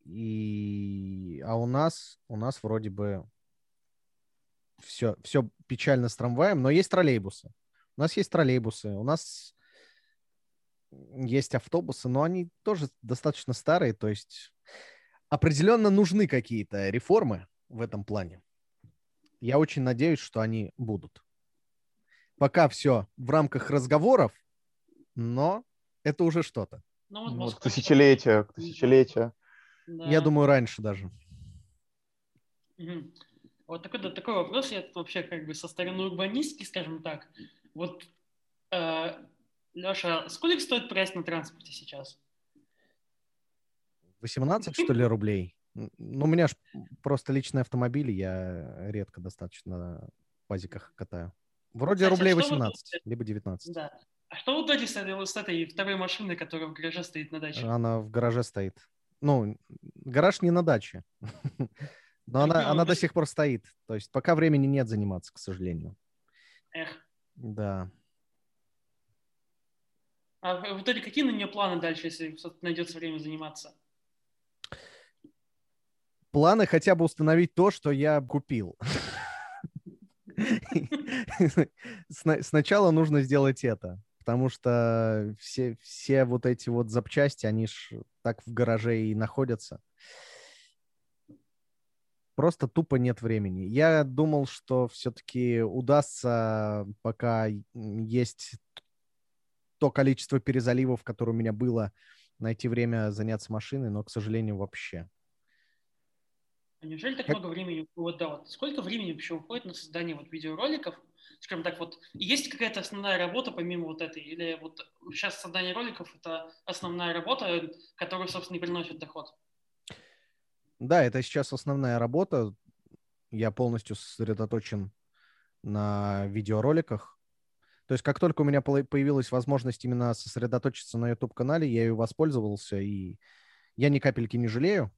И... А у нас, у нас вроде бы все, все печально с трамваем, но есть троллейбусы. У нас есть троллейбусы, у нас есть автобусы, но они тоже достаточно старые, то есть определенно нужны какие-то реформы в этом плане. Я очень надеюсь, что они будут. Пока все в рамках разговоров, но это уже что-то. Ну, вот вот Москва- к тысячелетию, к тысячелетию. Да. Я думаю, раньше даже. Угу. Вот такой, да, такой вопрос, я вообще как бы со стороны урбанистки, скажем так. Вот, э, Леша, сколько стоит проезд на транспорте сейчас? 18, что ли, рублей? Ну, у меня ж просто личный автомобиль, я редко достаточно на пазиках катаю. Вроде Кстати, рублей 18, вы... либо 19. Да. А что в итоге с этой, с этой второй машиной, которая в гараже стоит на даче? Она в гараже стоит. Ну, гараж не на даче. Но она, она до сих пор стоит. То есть пока времени нет заниматься, к сожалению. Эх. Да. А в итоге какие на нее планы дальше, если найдется время заниматься? Планы хотя бы установить то, что я купил. Сначала нужно сделать это, потому что все, все вот эти вот запчасти, они ж так в гараже и находятся. Просто тупо нет времени. Я думал, что все-таки удастся, пока есть то количество перезаливов, которое у меня было, найти время заняться машиной, но, к сожалению, вообще. А неужели так много времени? Вот, да, вот сколько времени вообще уходит на создание вот видеороликов? Скажем так, вот есть какая-то основная работа помимо вот этой? Или вот сейчас создание роликов – это основная работа, которая, собственно, и приносит доход? Да, это сейчас основная работа. Я полностью сосредоточен на видеороликах. То есть как только у меня появилась возможность именно сосредоточиться на YouTube-канале, я ее воспользовался, и я ни капельки не жалею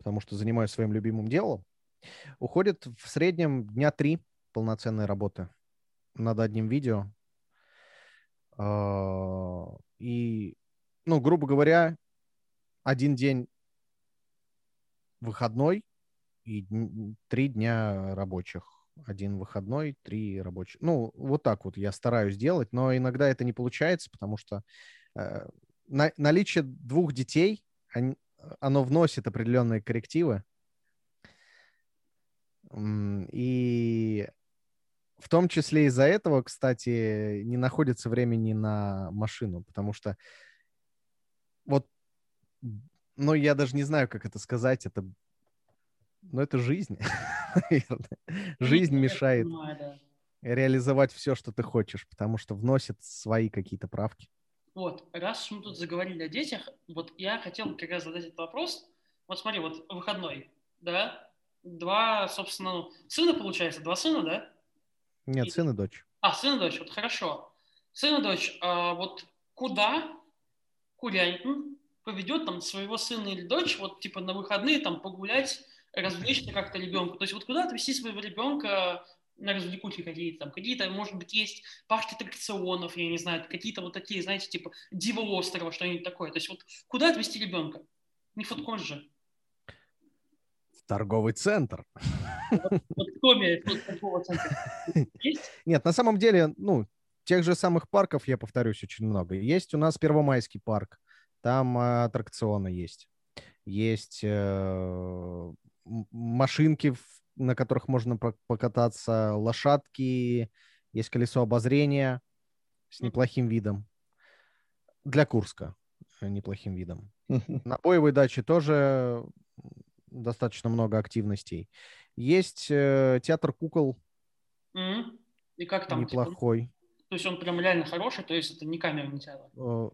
потому что занимаюсь своим любимым делом, уходит в среднем дня три полноценной работы над одним видео. А, и, ну, грубо говоря, один день выходной и три дня рабочих. Один выходной, три рабочих. Ну, вот так вот я стараюсь делать, но иногда это не получается, потому что э, на, наличие двух детей, они, оно вносит определенные коррективы. И в том числе из-за этого, кстати, не находится времени на машину, потому что вот, ну, я даже не знаю, как это сказать, это, ну, это жизнь, наверное. Жизнь мешает реализовать все, что ты хочешь, потому что вносит свои какие-то правки. Вот, раз мы тут заговорили о детях, вот я хотел как раз задать этот вопрос. Вот смотри, вот выходной, да, два, собственно, ну, сына получается, два сына, да? Нет, и... сын и дочь. А, сын и дочь, вот хорошо. Сын и дочь, а вот куда Курянин поведет там своего сына или дочь, вот типа на выходные там погулять, развлечься как-то ребенку. То есть вот куда отвести своего ребенка развлекухи какие-то там, какие-то, может быть, есть парки аттракционов, я не знаю, какие-то вот такие, знаете, типа Дива острова, что-нибудь такое. То есть вот куда отвезти ребенка? Не фудкон же. Торговый центр. Нет, на самом деле, ну, тех же самых парков, я повторюсь, очень много. Есть у нас Первомайский парк, там э, аттракционы есть. Есть э, машинки в на которых можно покататься, лошадки, есть колесо обозрения с неплохим видом. Для Курска э, неплохим видом. На боевой даче тоже достаточно много активностей. Есть э, театр кукол. Mm-hmm. И как там? Неплохой. Типа, то есть он прям реально хороший, то есть это не камерный театр? Э,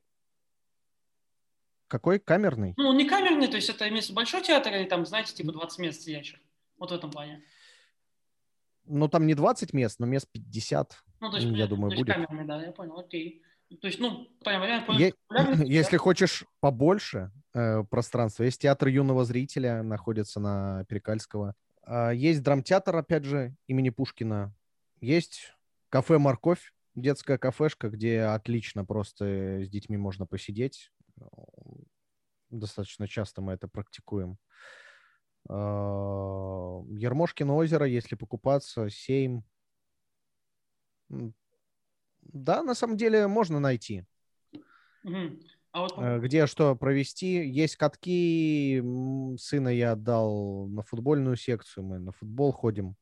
какой? Камерный? Ну, не камерный, то есть это место большой театр или там, знаете, типа 20 мест сидящих? Вот в этом плане. Ну, там не 20 мест, но мест 50, ну, то есть, я думаю, то будет. Камерный, да, я понял, окей. То есть, ну, прям вариант... Е- если хочешь побольше э, пространства, есть театр юного зрителя, находится на Перекальского. Э, есть драмтеатр, опять же, имени Пушкина. Есть кафе «Морковь», детская кафешка, где отлично просто с детьми можно посидеть. Достаточно часто мы это практикуем. Ермошкино озеро, если покупаться, 7. Да, на самом деле можно найти. Угу. А вот... Э, где что провести. Есть катки. Сына я отдал на футбольную секцию. Мы на футбол ходим.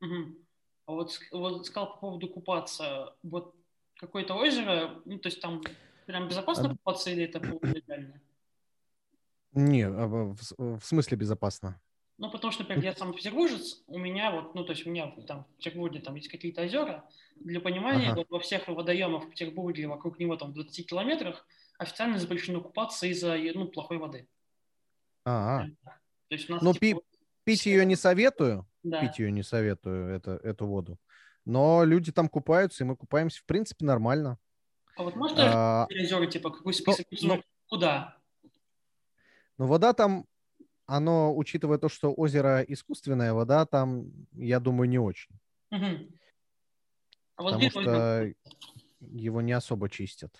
Угу. А вот, вот сказал по поводу купаться. Вот какое-то озеро, ну, то есть там прям безопасно а... купаться или это легально? Не, а в, в смысле безопасно? Ну, потому что, например, я сам петербуржец, у меня вот, ну, то есть у меня там в Петербурге там есть какие-то озера. Для понимания, Ага. вот во всех водоемах в Петербурге, вокруг него там в 20 километрах, официально запрещено купаться из-за, ну, плохой воды. А, То есть у нас... Ну, типа, пи- пить ее не советую, да. пить ее не советую, это, эту воду. Но люди там купаются, и мы купаемся, в принципе, нормально. А вот можно А, озера, типа, какой список? ну- ну, Куда? Но вода там, оно, учитывая то, что озеро искусственная, вода там, я думаю, не очень. Мгм. А вот, Потому где это что его не особо чистят.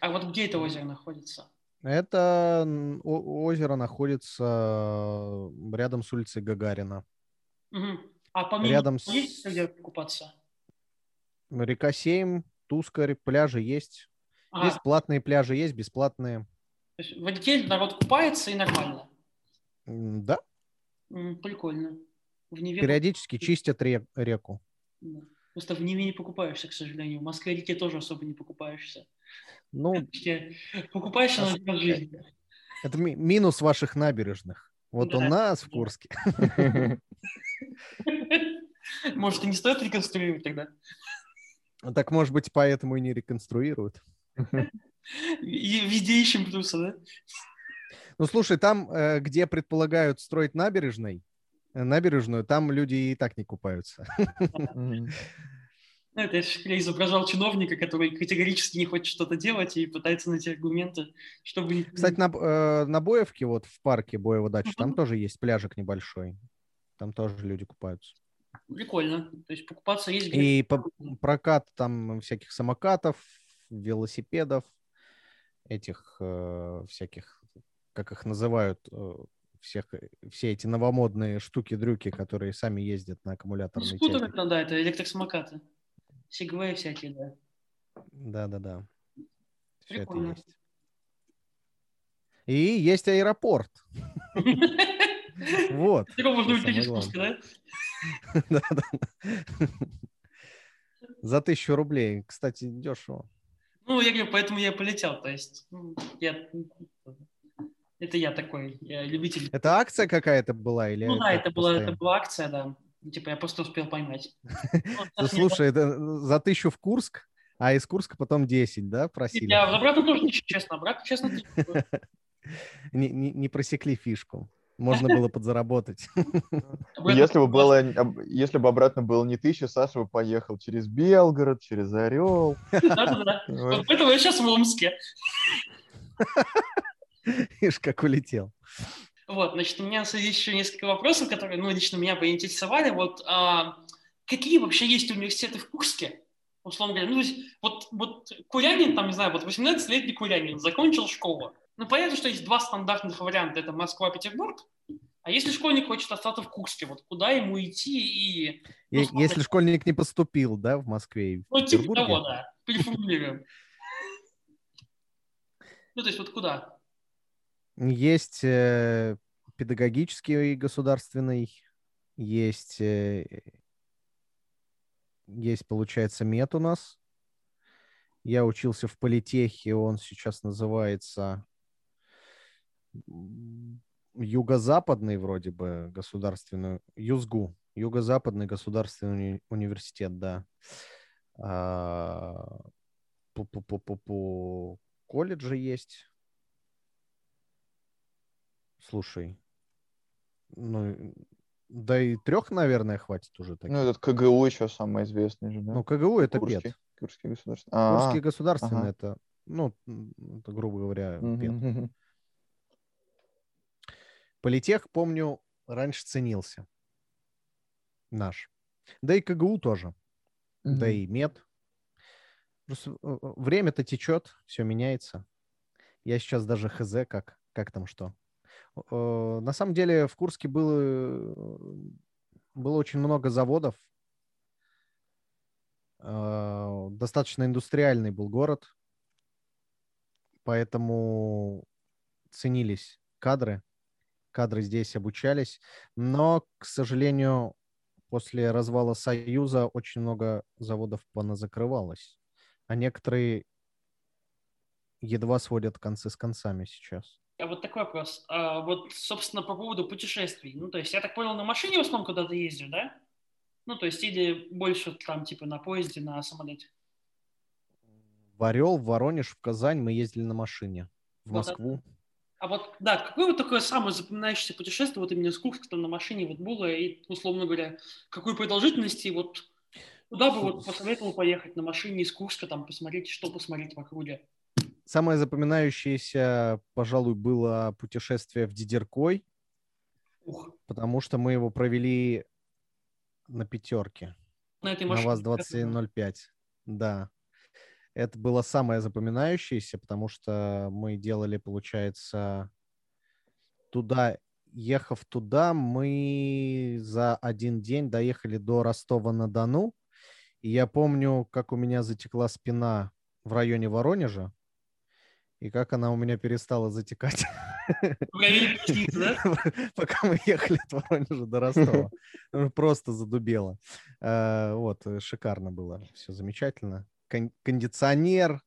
а вот где это озеро находится? Это озеро находится рядом с улицей Гагарина. Мгм. А помимо Рядом него есть с- где купаться? Река Сейм, Тускарь, пляжи есть. Ага, Есть платные пляжи, есть бесплатные. То есть в воде народ купается и нормально. Да, Прикольно. В Неве, периодически чистят ре- реку. да. Просто в Неве не покупаешься, к сожалению. В Москве-реке тоже особо не покупаешься. Ну, Покупаешься на жизни. это ми- минус ваших набережных. Вот у Да. нас в Курске. Может, и не стоит реконструировать тогда? Так, может быть, поэтому и не реконструируют. И везде ищем плюсы, да? Ну, слушай, там, э, где предполагают строить набережной, э, набережную, там люди и так не купаются. Ну, Это я я изображал чиновника, который категорически не хочет что-то делать и пытается найти аргументы, чтобы... не- Кстати, на, э, на Боевке, вот в парке Боева дача, там тоже есть пляжик небольшой. Там тоже люди купаются. Прикольно. То есть покупаться есть где. И по- прокат там всяких самокатов, велосипедов, этих э, всяких, как их называют, э, всех, э, все эти новомодные штуки-дрюки, которые сами ездят на Ну, аккумуляторной скутеры, тяге. ну, да, это электросамокаты. Сегвей всякие, да. Да-да-да. Все это Прикольно. есть. И есть аэропорт. Вот. Его можно улететь из Курска, да? Да-да. За тысячу рублей. Кстати, дешево. Ну, я говорю, поэтому я полетел. То есть, ну, я... Это я такой, я любитель. Это акция какая-то была? Или Ну да, это была, это была акция, да. Типа я просто успел поймать. Ну, Ну, слушай, это за тысячу в Курск, а из Курска потом 10, да, просили? Я обратно тоже, честно, обратно, честно. не просекли фишку. Можно было подзаработать. Обратно Если бы было, если бы обратно было не тысяча, Саша бы поехал через Белгород, через Орел. Да-да-да. Вот поэтому я сейчас в Омске. Видишь, как улетел. Вот, значит, у меня есть еще несколько вопросов, которые, ну, лично меня бы интересовали. Вот а, какие вообще есть университеты в Курске? Условно говоря, ну, то есть, вот, вот Курянин, там, не знаю, вот 18-летний Курянин закончил школу. Ну, понятно, что есть два стандартных варианта. Это Москва, Петербург. А если школьник хочет остаться в Курске, вот куда ему идти и... Ну. Если школьник не поступил, да, в Москве и в Ну, типа того, да. Переформулируем. Ну, то есть, вот куда? есть э, педагогический государственный, есть, э, есть, получается, мед у нас. Я учился в политехе, он сейчас называется Юго-Западный вроде бы государственный, ЮЗГУ, Юго-Западный государственный уни- университет, да. А. Колледжи есть. Слушай, ну, да и трех, наверное, хватит уже таких. Ну, этот КГУ еще самый известный же, да? Ну, КГУ это Курский. ПЕД. Курский государственный. А, Курский государственный ага. это, ну, это, грубо говоря, ПЕД. Политех, помню, раньше ценился. Наш. Да и КГУ тоже. Да Мгм. и мед. Просто, э, э, время-то течет, все меняется. Я сейчас даже хз, как, как там что. Э, На самом деле в Курске было, было очень много заводов. Достаточно индустриальный был город. Поэтому ценились кадры. Кадры здесь обучались. Но, к сожалению, после развала Союза очень много заводов поназакрывалось. А некоторые едва сводят концы с концами сейчас. А вот такой вопрос. А вот, собственно, по поводу путешествий. Ну, то есть, я так понял, на машине в основном куда-то ездишь, да? Ну, то есть, или больше там, типа, на поезде, на самолете? В Орел, в Воронеж, в Казань мы ездили на машине. В Вот Москву. А вот, да, какое вот такое самое запоминающееся путешествие, вот именно с Курска там на машине вот было, и, условно говоря, какой продолжительности, вот куда бы вот посоветовал поехать на машине из Курска, там, посмотреть, что посмотреть в округе? Самое запоминающееся, пожалуй, было путешествие в Дидеркой, Ух, потому что мы его провели на пятерке. на этой На машине. ВАЗ-2105. Да. Это было самое запоминающееся, потому что мы делали, получается, туда, ехав туда, мы за один день доехали до Ростова-на-Дону. И я помню, как у меня затекла спина в районе Воронежа, и как она у меня перестала затекать, да? пока мы ехали от Воронежа до Ростова. Ну, Просто задубело. Э, Вот, шикарно было, все замечательно. Кон- Кондиционер,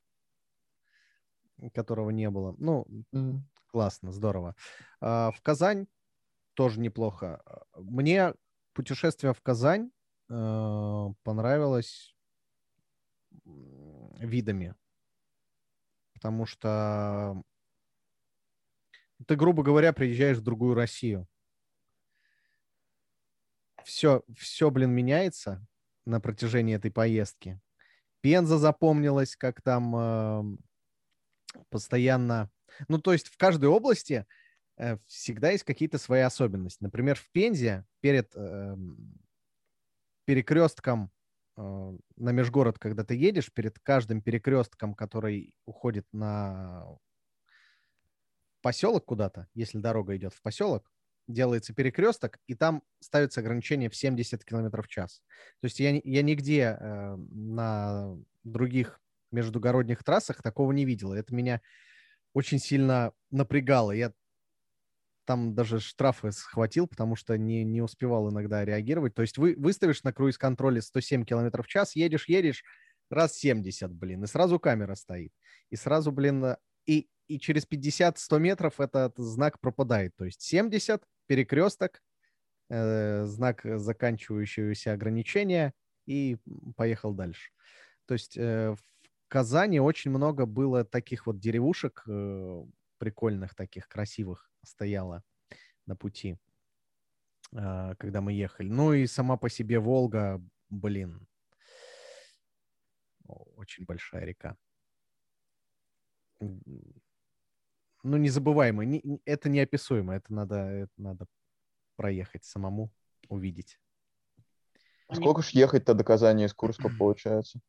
которого не было. Ну, Мгм. классно, здорово. А, В Казань тоже неплохо. Мне путешествие в Казань э, понравилось видами, потому что ты, грубо говоря, приезжаешь в другую Россию. Все, все, блин, меняется на протяжении этой поездки. Пенза запомнилась, как там э, постоянно... Ну, то есть в каждой области э, всегда есть какие-то свои особенности. Например, в Пензе перед эм, перекрестком э, на межгород, когда ты едешь, перед каждым перекрестком, который уходит на поселок куда-то, если дорога идет в поселок, делается перекресток, и там ставится ограничение в 70 км в час. То есть я, я нигде э, на других междугородних трассах такого не видел. Это меня очень сильно напрягало. Я там даже штрафы схватил, потому что не, не успевал иногда реагировать. То есть вы выставишь на круиз-контроле 107 км в час, едешь, едешь, раз 70, блин, и сразу камера стоит. И сразу, блин, э, и, и через 50-100 метров этот знак пропадает. То есть 70, перекресток, э, знак заканчивающегося ограничения, и поехал дальше. То есть э, в Казани очень много было таких вот деревушек э, прикольных, таких красивых стояло на пути, э, когда мы ехали. Ну и сама по себе Волга, блин, очень большая река. Ну, незабываемый. Не- не- Это неописуемо. Это надо, это надо проехать самому, увидеть. Сколько ж ехать-то до Казани из Курска получается?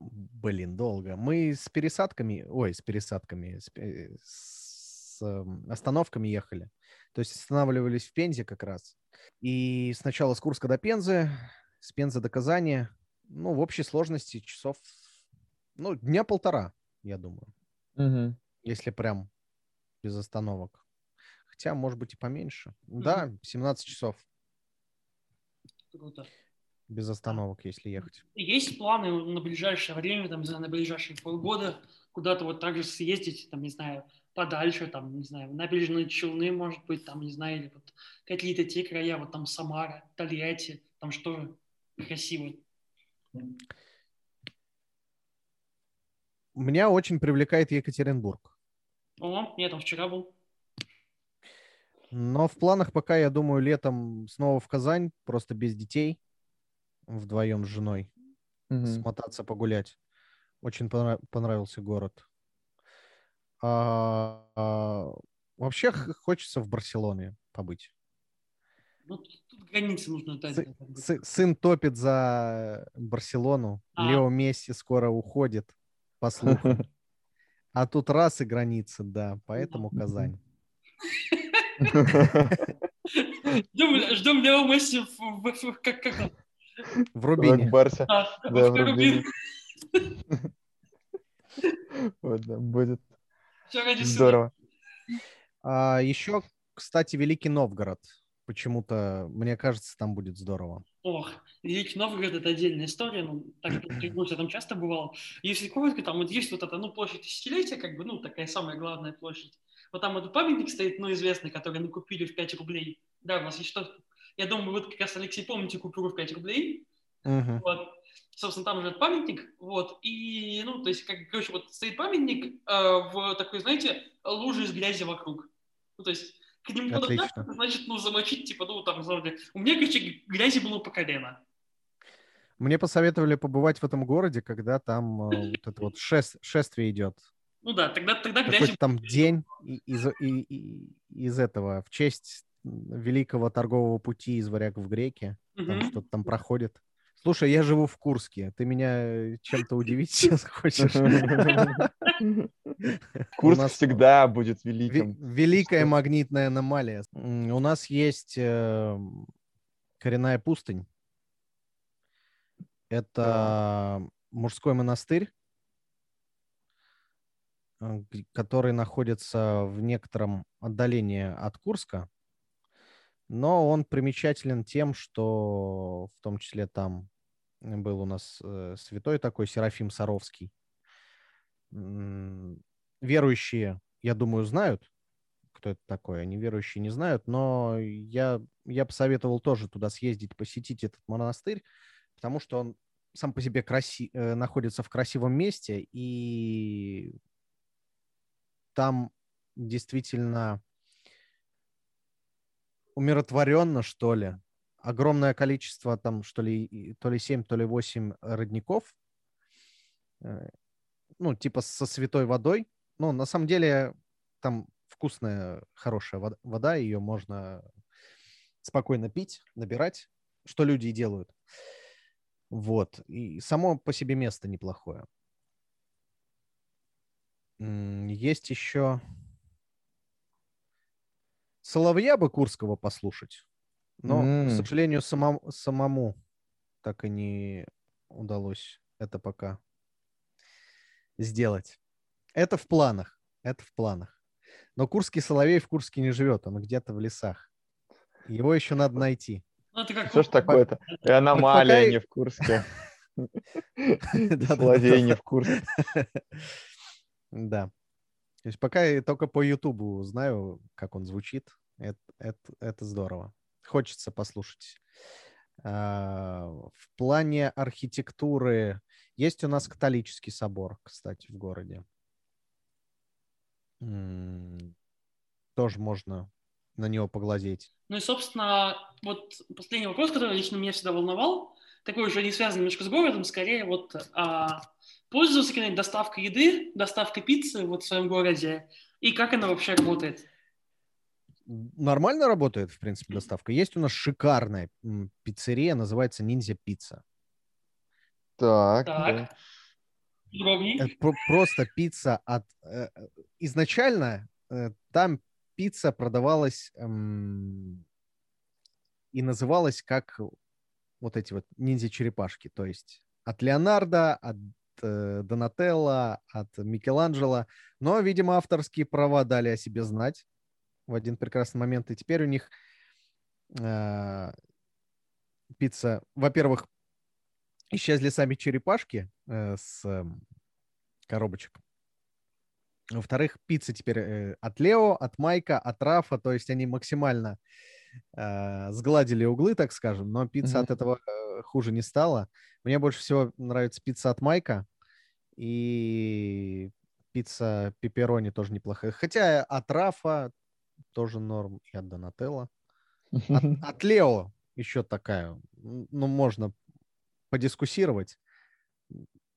Блин, долго. Мы с пересадками, ой, с пересадками, с, пе- с, эм, остановками ехали. То есть останавливались в Пензе как раз. И сначала с Курска до Пензы, с Пензы до Казани. Ну, в общей сложности часов, ну, дня полтора, я думаю, Мгм. если прям без остановок. Хотя, может быть, и поменьше. Да, 17 часов Круто. без остановок, если ехать. Есть планы на ближайшее время, там, не знаю, на ближайшие полгода куда-то вот так же съездить, там, не знаю, подальше, там, не знаю, набережные Челны, может быть, там, не знаю, или вот какие-то те края, вот там Самара, Тольятти, там что же красиво. Меня очень привлекает Екатеринбург. О, я там вчера был. Но в планах пока, я думаю, летом снова в Казань, просто без детей, вдвоем с женой, Мгм. смотаться погулять. Очень понра- понравился город. А, а, вообще х- хочется в Барселоне побыть. Ну, тут, тут границы нужно дать. Сы- сын топит за Барселону. А. Лео Месси скоро уходит, по слухам. А тут раз и границы, да, поэтому Казань. Ждем, ждем Лео Месси в, в- в- как, как там? В Рубине. Барса. А, Да, в в Рубин. Рубине. Вот, да, будет здорово. А, еще, кстати, Великий Новгород. Почему-то, мне кажется, там будет здорово. Ох, Великий Новгород – это отдельная история, ну, так как я там часто бывал. Если коротко, там вот есть вот эта, ну, площадь тысячелетия, как бы, ну, такая самая главная площадь. Вот там этот памятник стоит, ну, известный, который мы купили в 5 рублей. Да, у нас есть что Я думаю, вы как раз, Алексей, помните купюру в 5 рублей? Мгм. Вот. Собственно, там же памятник, вот, и, ну, то есть, как, короче, вот стоит памятник э, в такой, знаете, луже из грязи вокруг. Ну, то есть, к нему Отлично. значит, ну, замочить, типа, ну, там, знаете, у меня, короче, грязи было по колено. Мне посоветовали побывать в этом городе, когда там э, вот это вот шес- шествие идет. Ну да, тогда, тогда грязи... Там день из, из этого, в честь великого торгового пути из варяг в греки. Там что-то там проходит. Слушай, я живу в Курске. Ты меня э, чем-то удивить сейчас хочешь? Курск нас- всегда будет Ве- великим. Великая Что? магнитная аномалия. У нас есть э, коренная пустынь. Это мужской монастырь, э, который находится в некотором отдалении от Курска. Но он примечателен тем, что в том числе там был у нас э, святой такой Серафим Саровский. Верующие, я думаю, знают, кто это такой. Они верующие не знают, но я, я посоветовал тоже туда съездить, посетить этот монастырь, потому что он сам по себе краси, э, находится в красивом месте, и там действительно умиротворенно, что ли. Огромное количество там, что ли, то ли 7, то ли 8 родников, э, ну, типа со святой водой. Ну, на самом деле, там вкусная, хорошая вода, вода, ее можно спокойно пить, набирать, что люди и делают. Вот. И само по себе место неплохое. Есть еще Соловья бы Курского послушать, но, к М. сожалению, самому, самому так и не удалось это пока сделать. Это в планах. Это в планах. Но Курский Соловей в Курске не живет, он где-то в лесах. Его еще надо найти. Ну, как... Что ж такое-то? И аномалия пока не в Курске. Соловей не в Курске. Да. То есть пока я только по Ютубу знаю, как он звучит. Это, это, это здорово. Хочется послушать. А, В плане архитектуры есть у нас католический собор, кстати, в городе. Тоже можно на него поглазеть. Ну и, собственно, вот последний вопрос, который лично меня всегда волновал, такой уже не связан немножко с городом, скорее вот а, пользовался когда доставкой еды, доставкой пиццы вот в своем городе, и как она вообще работает? Нормально работает, в принципе, доставка. Есть у нас шикарная пиццерия, называется Ниндзя Пицца. Так, Так. да. Это просто пицца от... э, э, Изначально э, там пицца продавалась эм, и называлась как вот эти вот ниндзя-черепашки. То есть от Леонардо, от э, Донателло, от Микеланджело. Но, видимо, авторские права дали о себе знать в один прекрасный момент. И теперь у них э, пицца... Во-первых, исчезли сами черепашки э, с эм, коробочек. Во-вторых, пицца теперь э, от Лео, от Майка, от Рафа, то есть они максимально э, сгладили углы, так скажем, но пицца Мгм. от этого э, хуже не стала. Мне больше всего нравится пицца от Майка и пицца пепперони тоже неплохая. Хотя от Рафа тоже норм, и от Донателло. От, от Лео еще такая, ну, можно подискуссировать.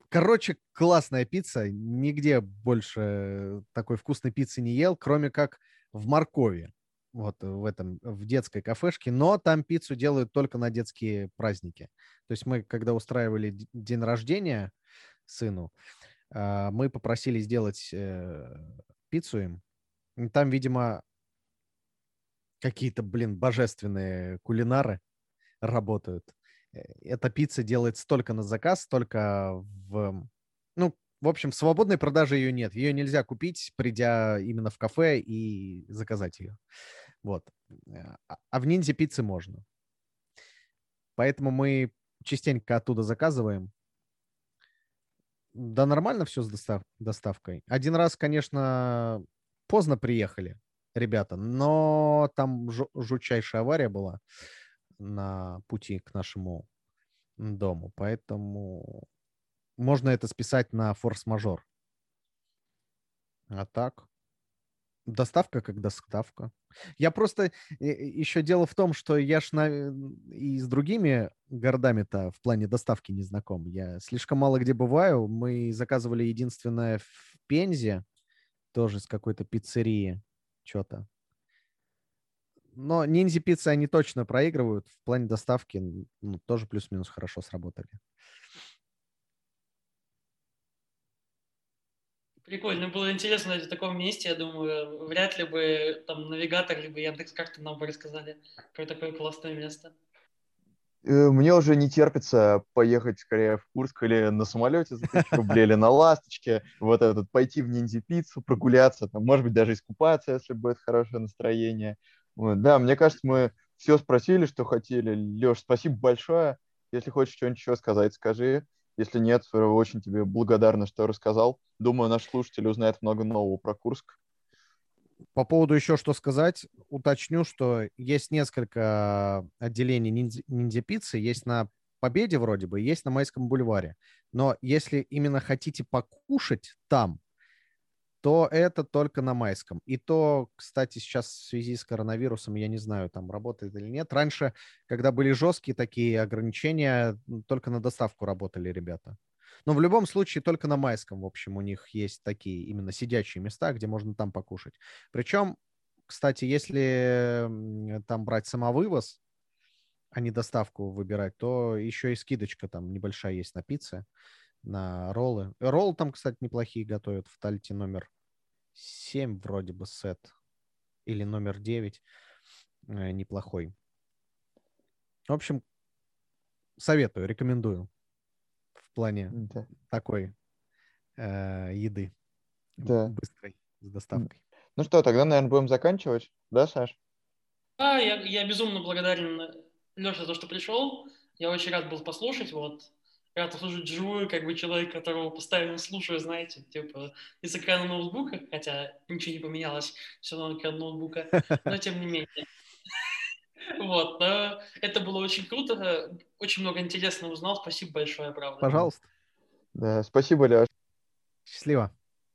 Короче, классная пицца. Нигде больше такой вкусной пиццы не ел, кроме как в Моркови. Вот в этом, в детской кафешке. Но там пиццу делают только на детские праздники. То есть мы, когда устраивали день рождения сыну, а, мы попросили сделать э, пиццу им. Там, видимо, какие-то, блин, божественные кулинары работают. Э, Эта пицца делается только на заказ, только в... Ну, в общем, в свободной продаже ее нет. Ее нельзя купить, придя именно в кафе и заказать ее. Вот. А, а в ниндзя пиццы можно. Поэтому мы частенько оттуда заказываем. Да нормально все с достав доставкой. Один раз, конечно, поздно приехали ребята, но там жутчайшая авария была на пути к нашему дому, поэтому можно это списать на форс-мажор. А так, доставка как доставка. Я просто... Еще дело в том, что я ж на... и с другими городами-то в плане доставки не знаком. Я слишком мало где бываю. Мы заказывали единственное в Пензе, тоже с какой-то пиццерии, что-то. Но ниндзя пиццы они точно проигрывают. В плане доставки ну, тоже плюс-минус хорошо сработали. Прикольно, было интересно в таком месте, я думаю, вряд ли бы там навигатор либо Яндекс карты нам бы рассказали про такое классное место. Э, мне уже не терпится поехать скорее в Курск или на самолете за тысячу рублей, или на ласточке, вот этот, пойти в ниндзя-пиццу, прогуляться, там, может быть, даже искупаться, если будет хорошее настроение. Вот, да, мне кажется, мы все спросили, что хотели. Леш, спасибо большое. Если хочешь что-нибудь еще сказать, скажи. Если нет, очень тебе благодарна, что рассказал. Думаю, наш слушатель узнает много нового про Курск. По поводу еще что сказать, уточню, что есть несколько отделений ниндзя, ниндзя пиццы. Есть на Победе вроде бы, есть на Майском бульваре. Но если именно хотите покушать там, то это только на майском. И то, кстати, сейчас в связи с коронавирусом, я не знаю, там работает или нет. Раньше, когда были жесткие такие ограничения, только на доставку работали ребята. Но в любом случае только на майском, в общем, у них есть такие именно сидячие места, где можно там покушать. Причем, кстати, если там брать самовывоз, а не доставку выбирать, то еще и скидочка там небольшая есть на пицце на роллы. Роллы там, кстати, неплохие готовят в Тальте номер 7 вроде бы сет. Или номер 9. Э, неплохой. В общем, советую, рекомендую в плане да. такой э, еды. Да. Быстрой, с доставкой. Ну что, тогда, наверное, будем заканчивать. Да, Саш? Да, я, я безумно благодарен Леше за то, что пришел. Я очень рад был послушать. Вот рад услышать живую, как бы человек, которого постоянно слушаю, знаете, типа из экрана ноутбука, хотя ничего не поменялось, все равно экран ноутбука, но тем не менее. Вот, но это было очень круто, очень много интересного узнал, спасибо большое, правда. Пожалуйста. Да, спасибо, Леш. Счастливо.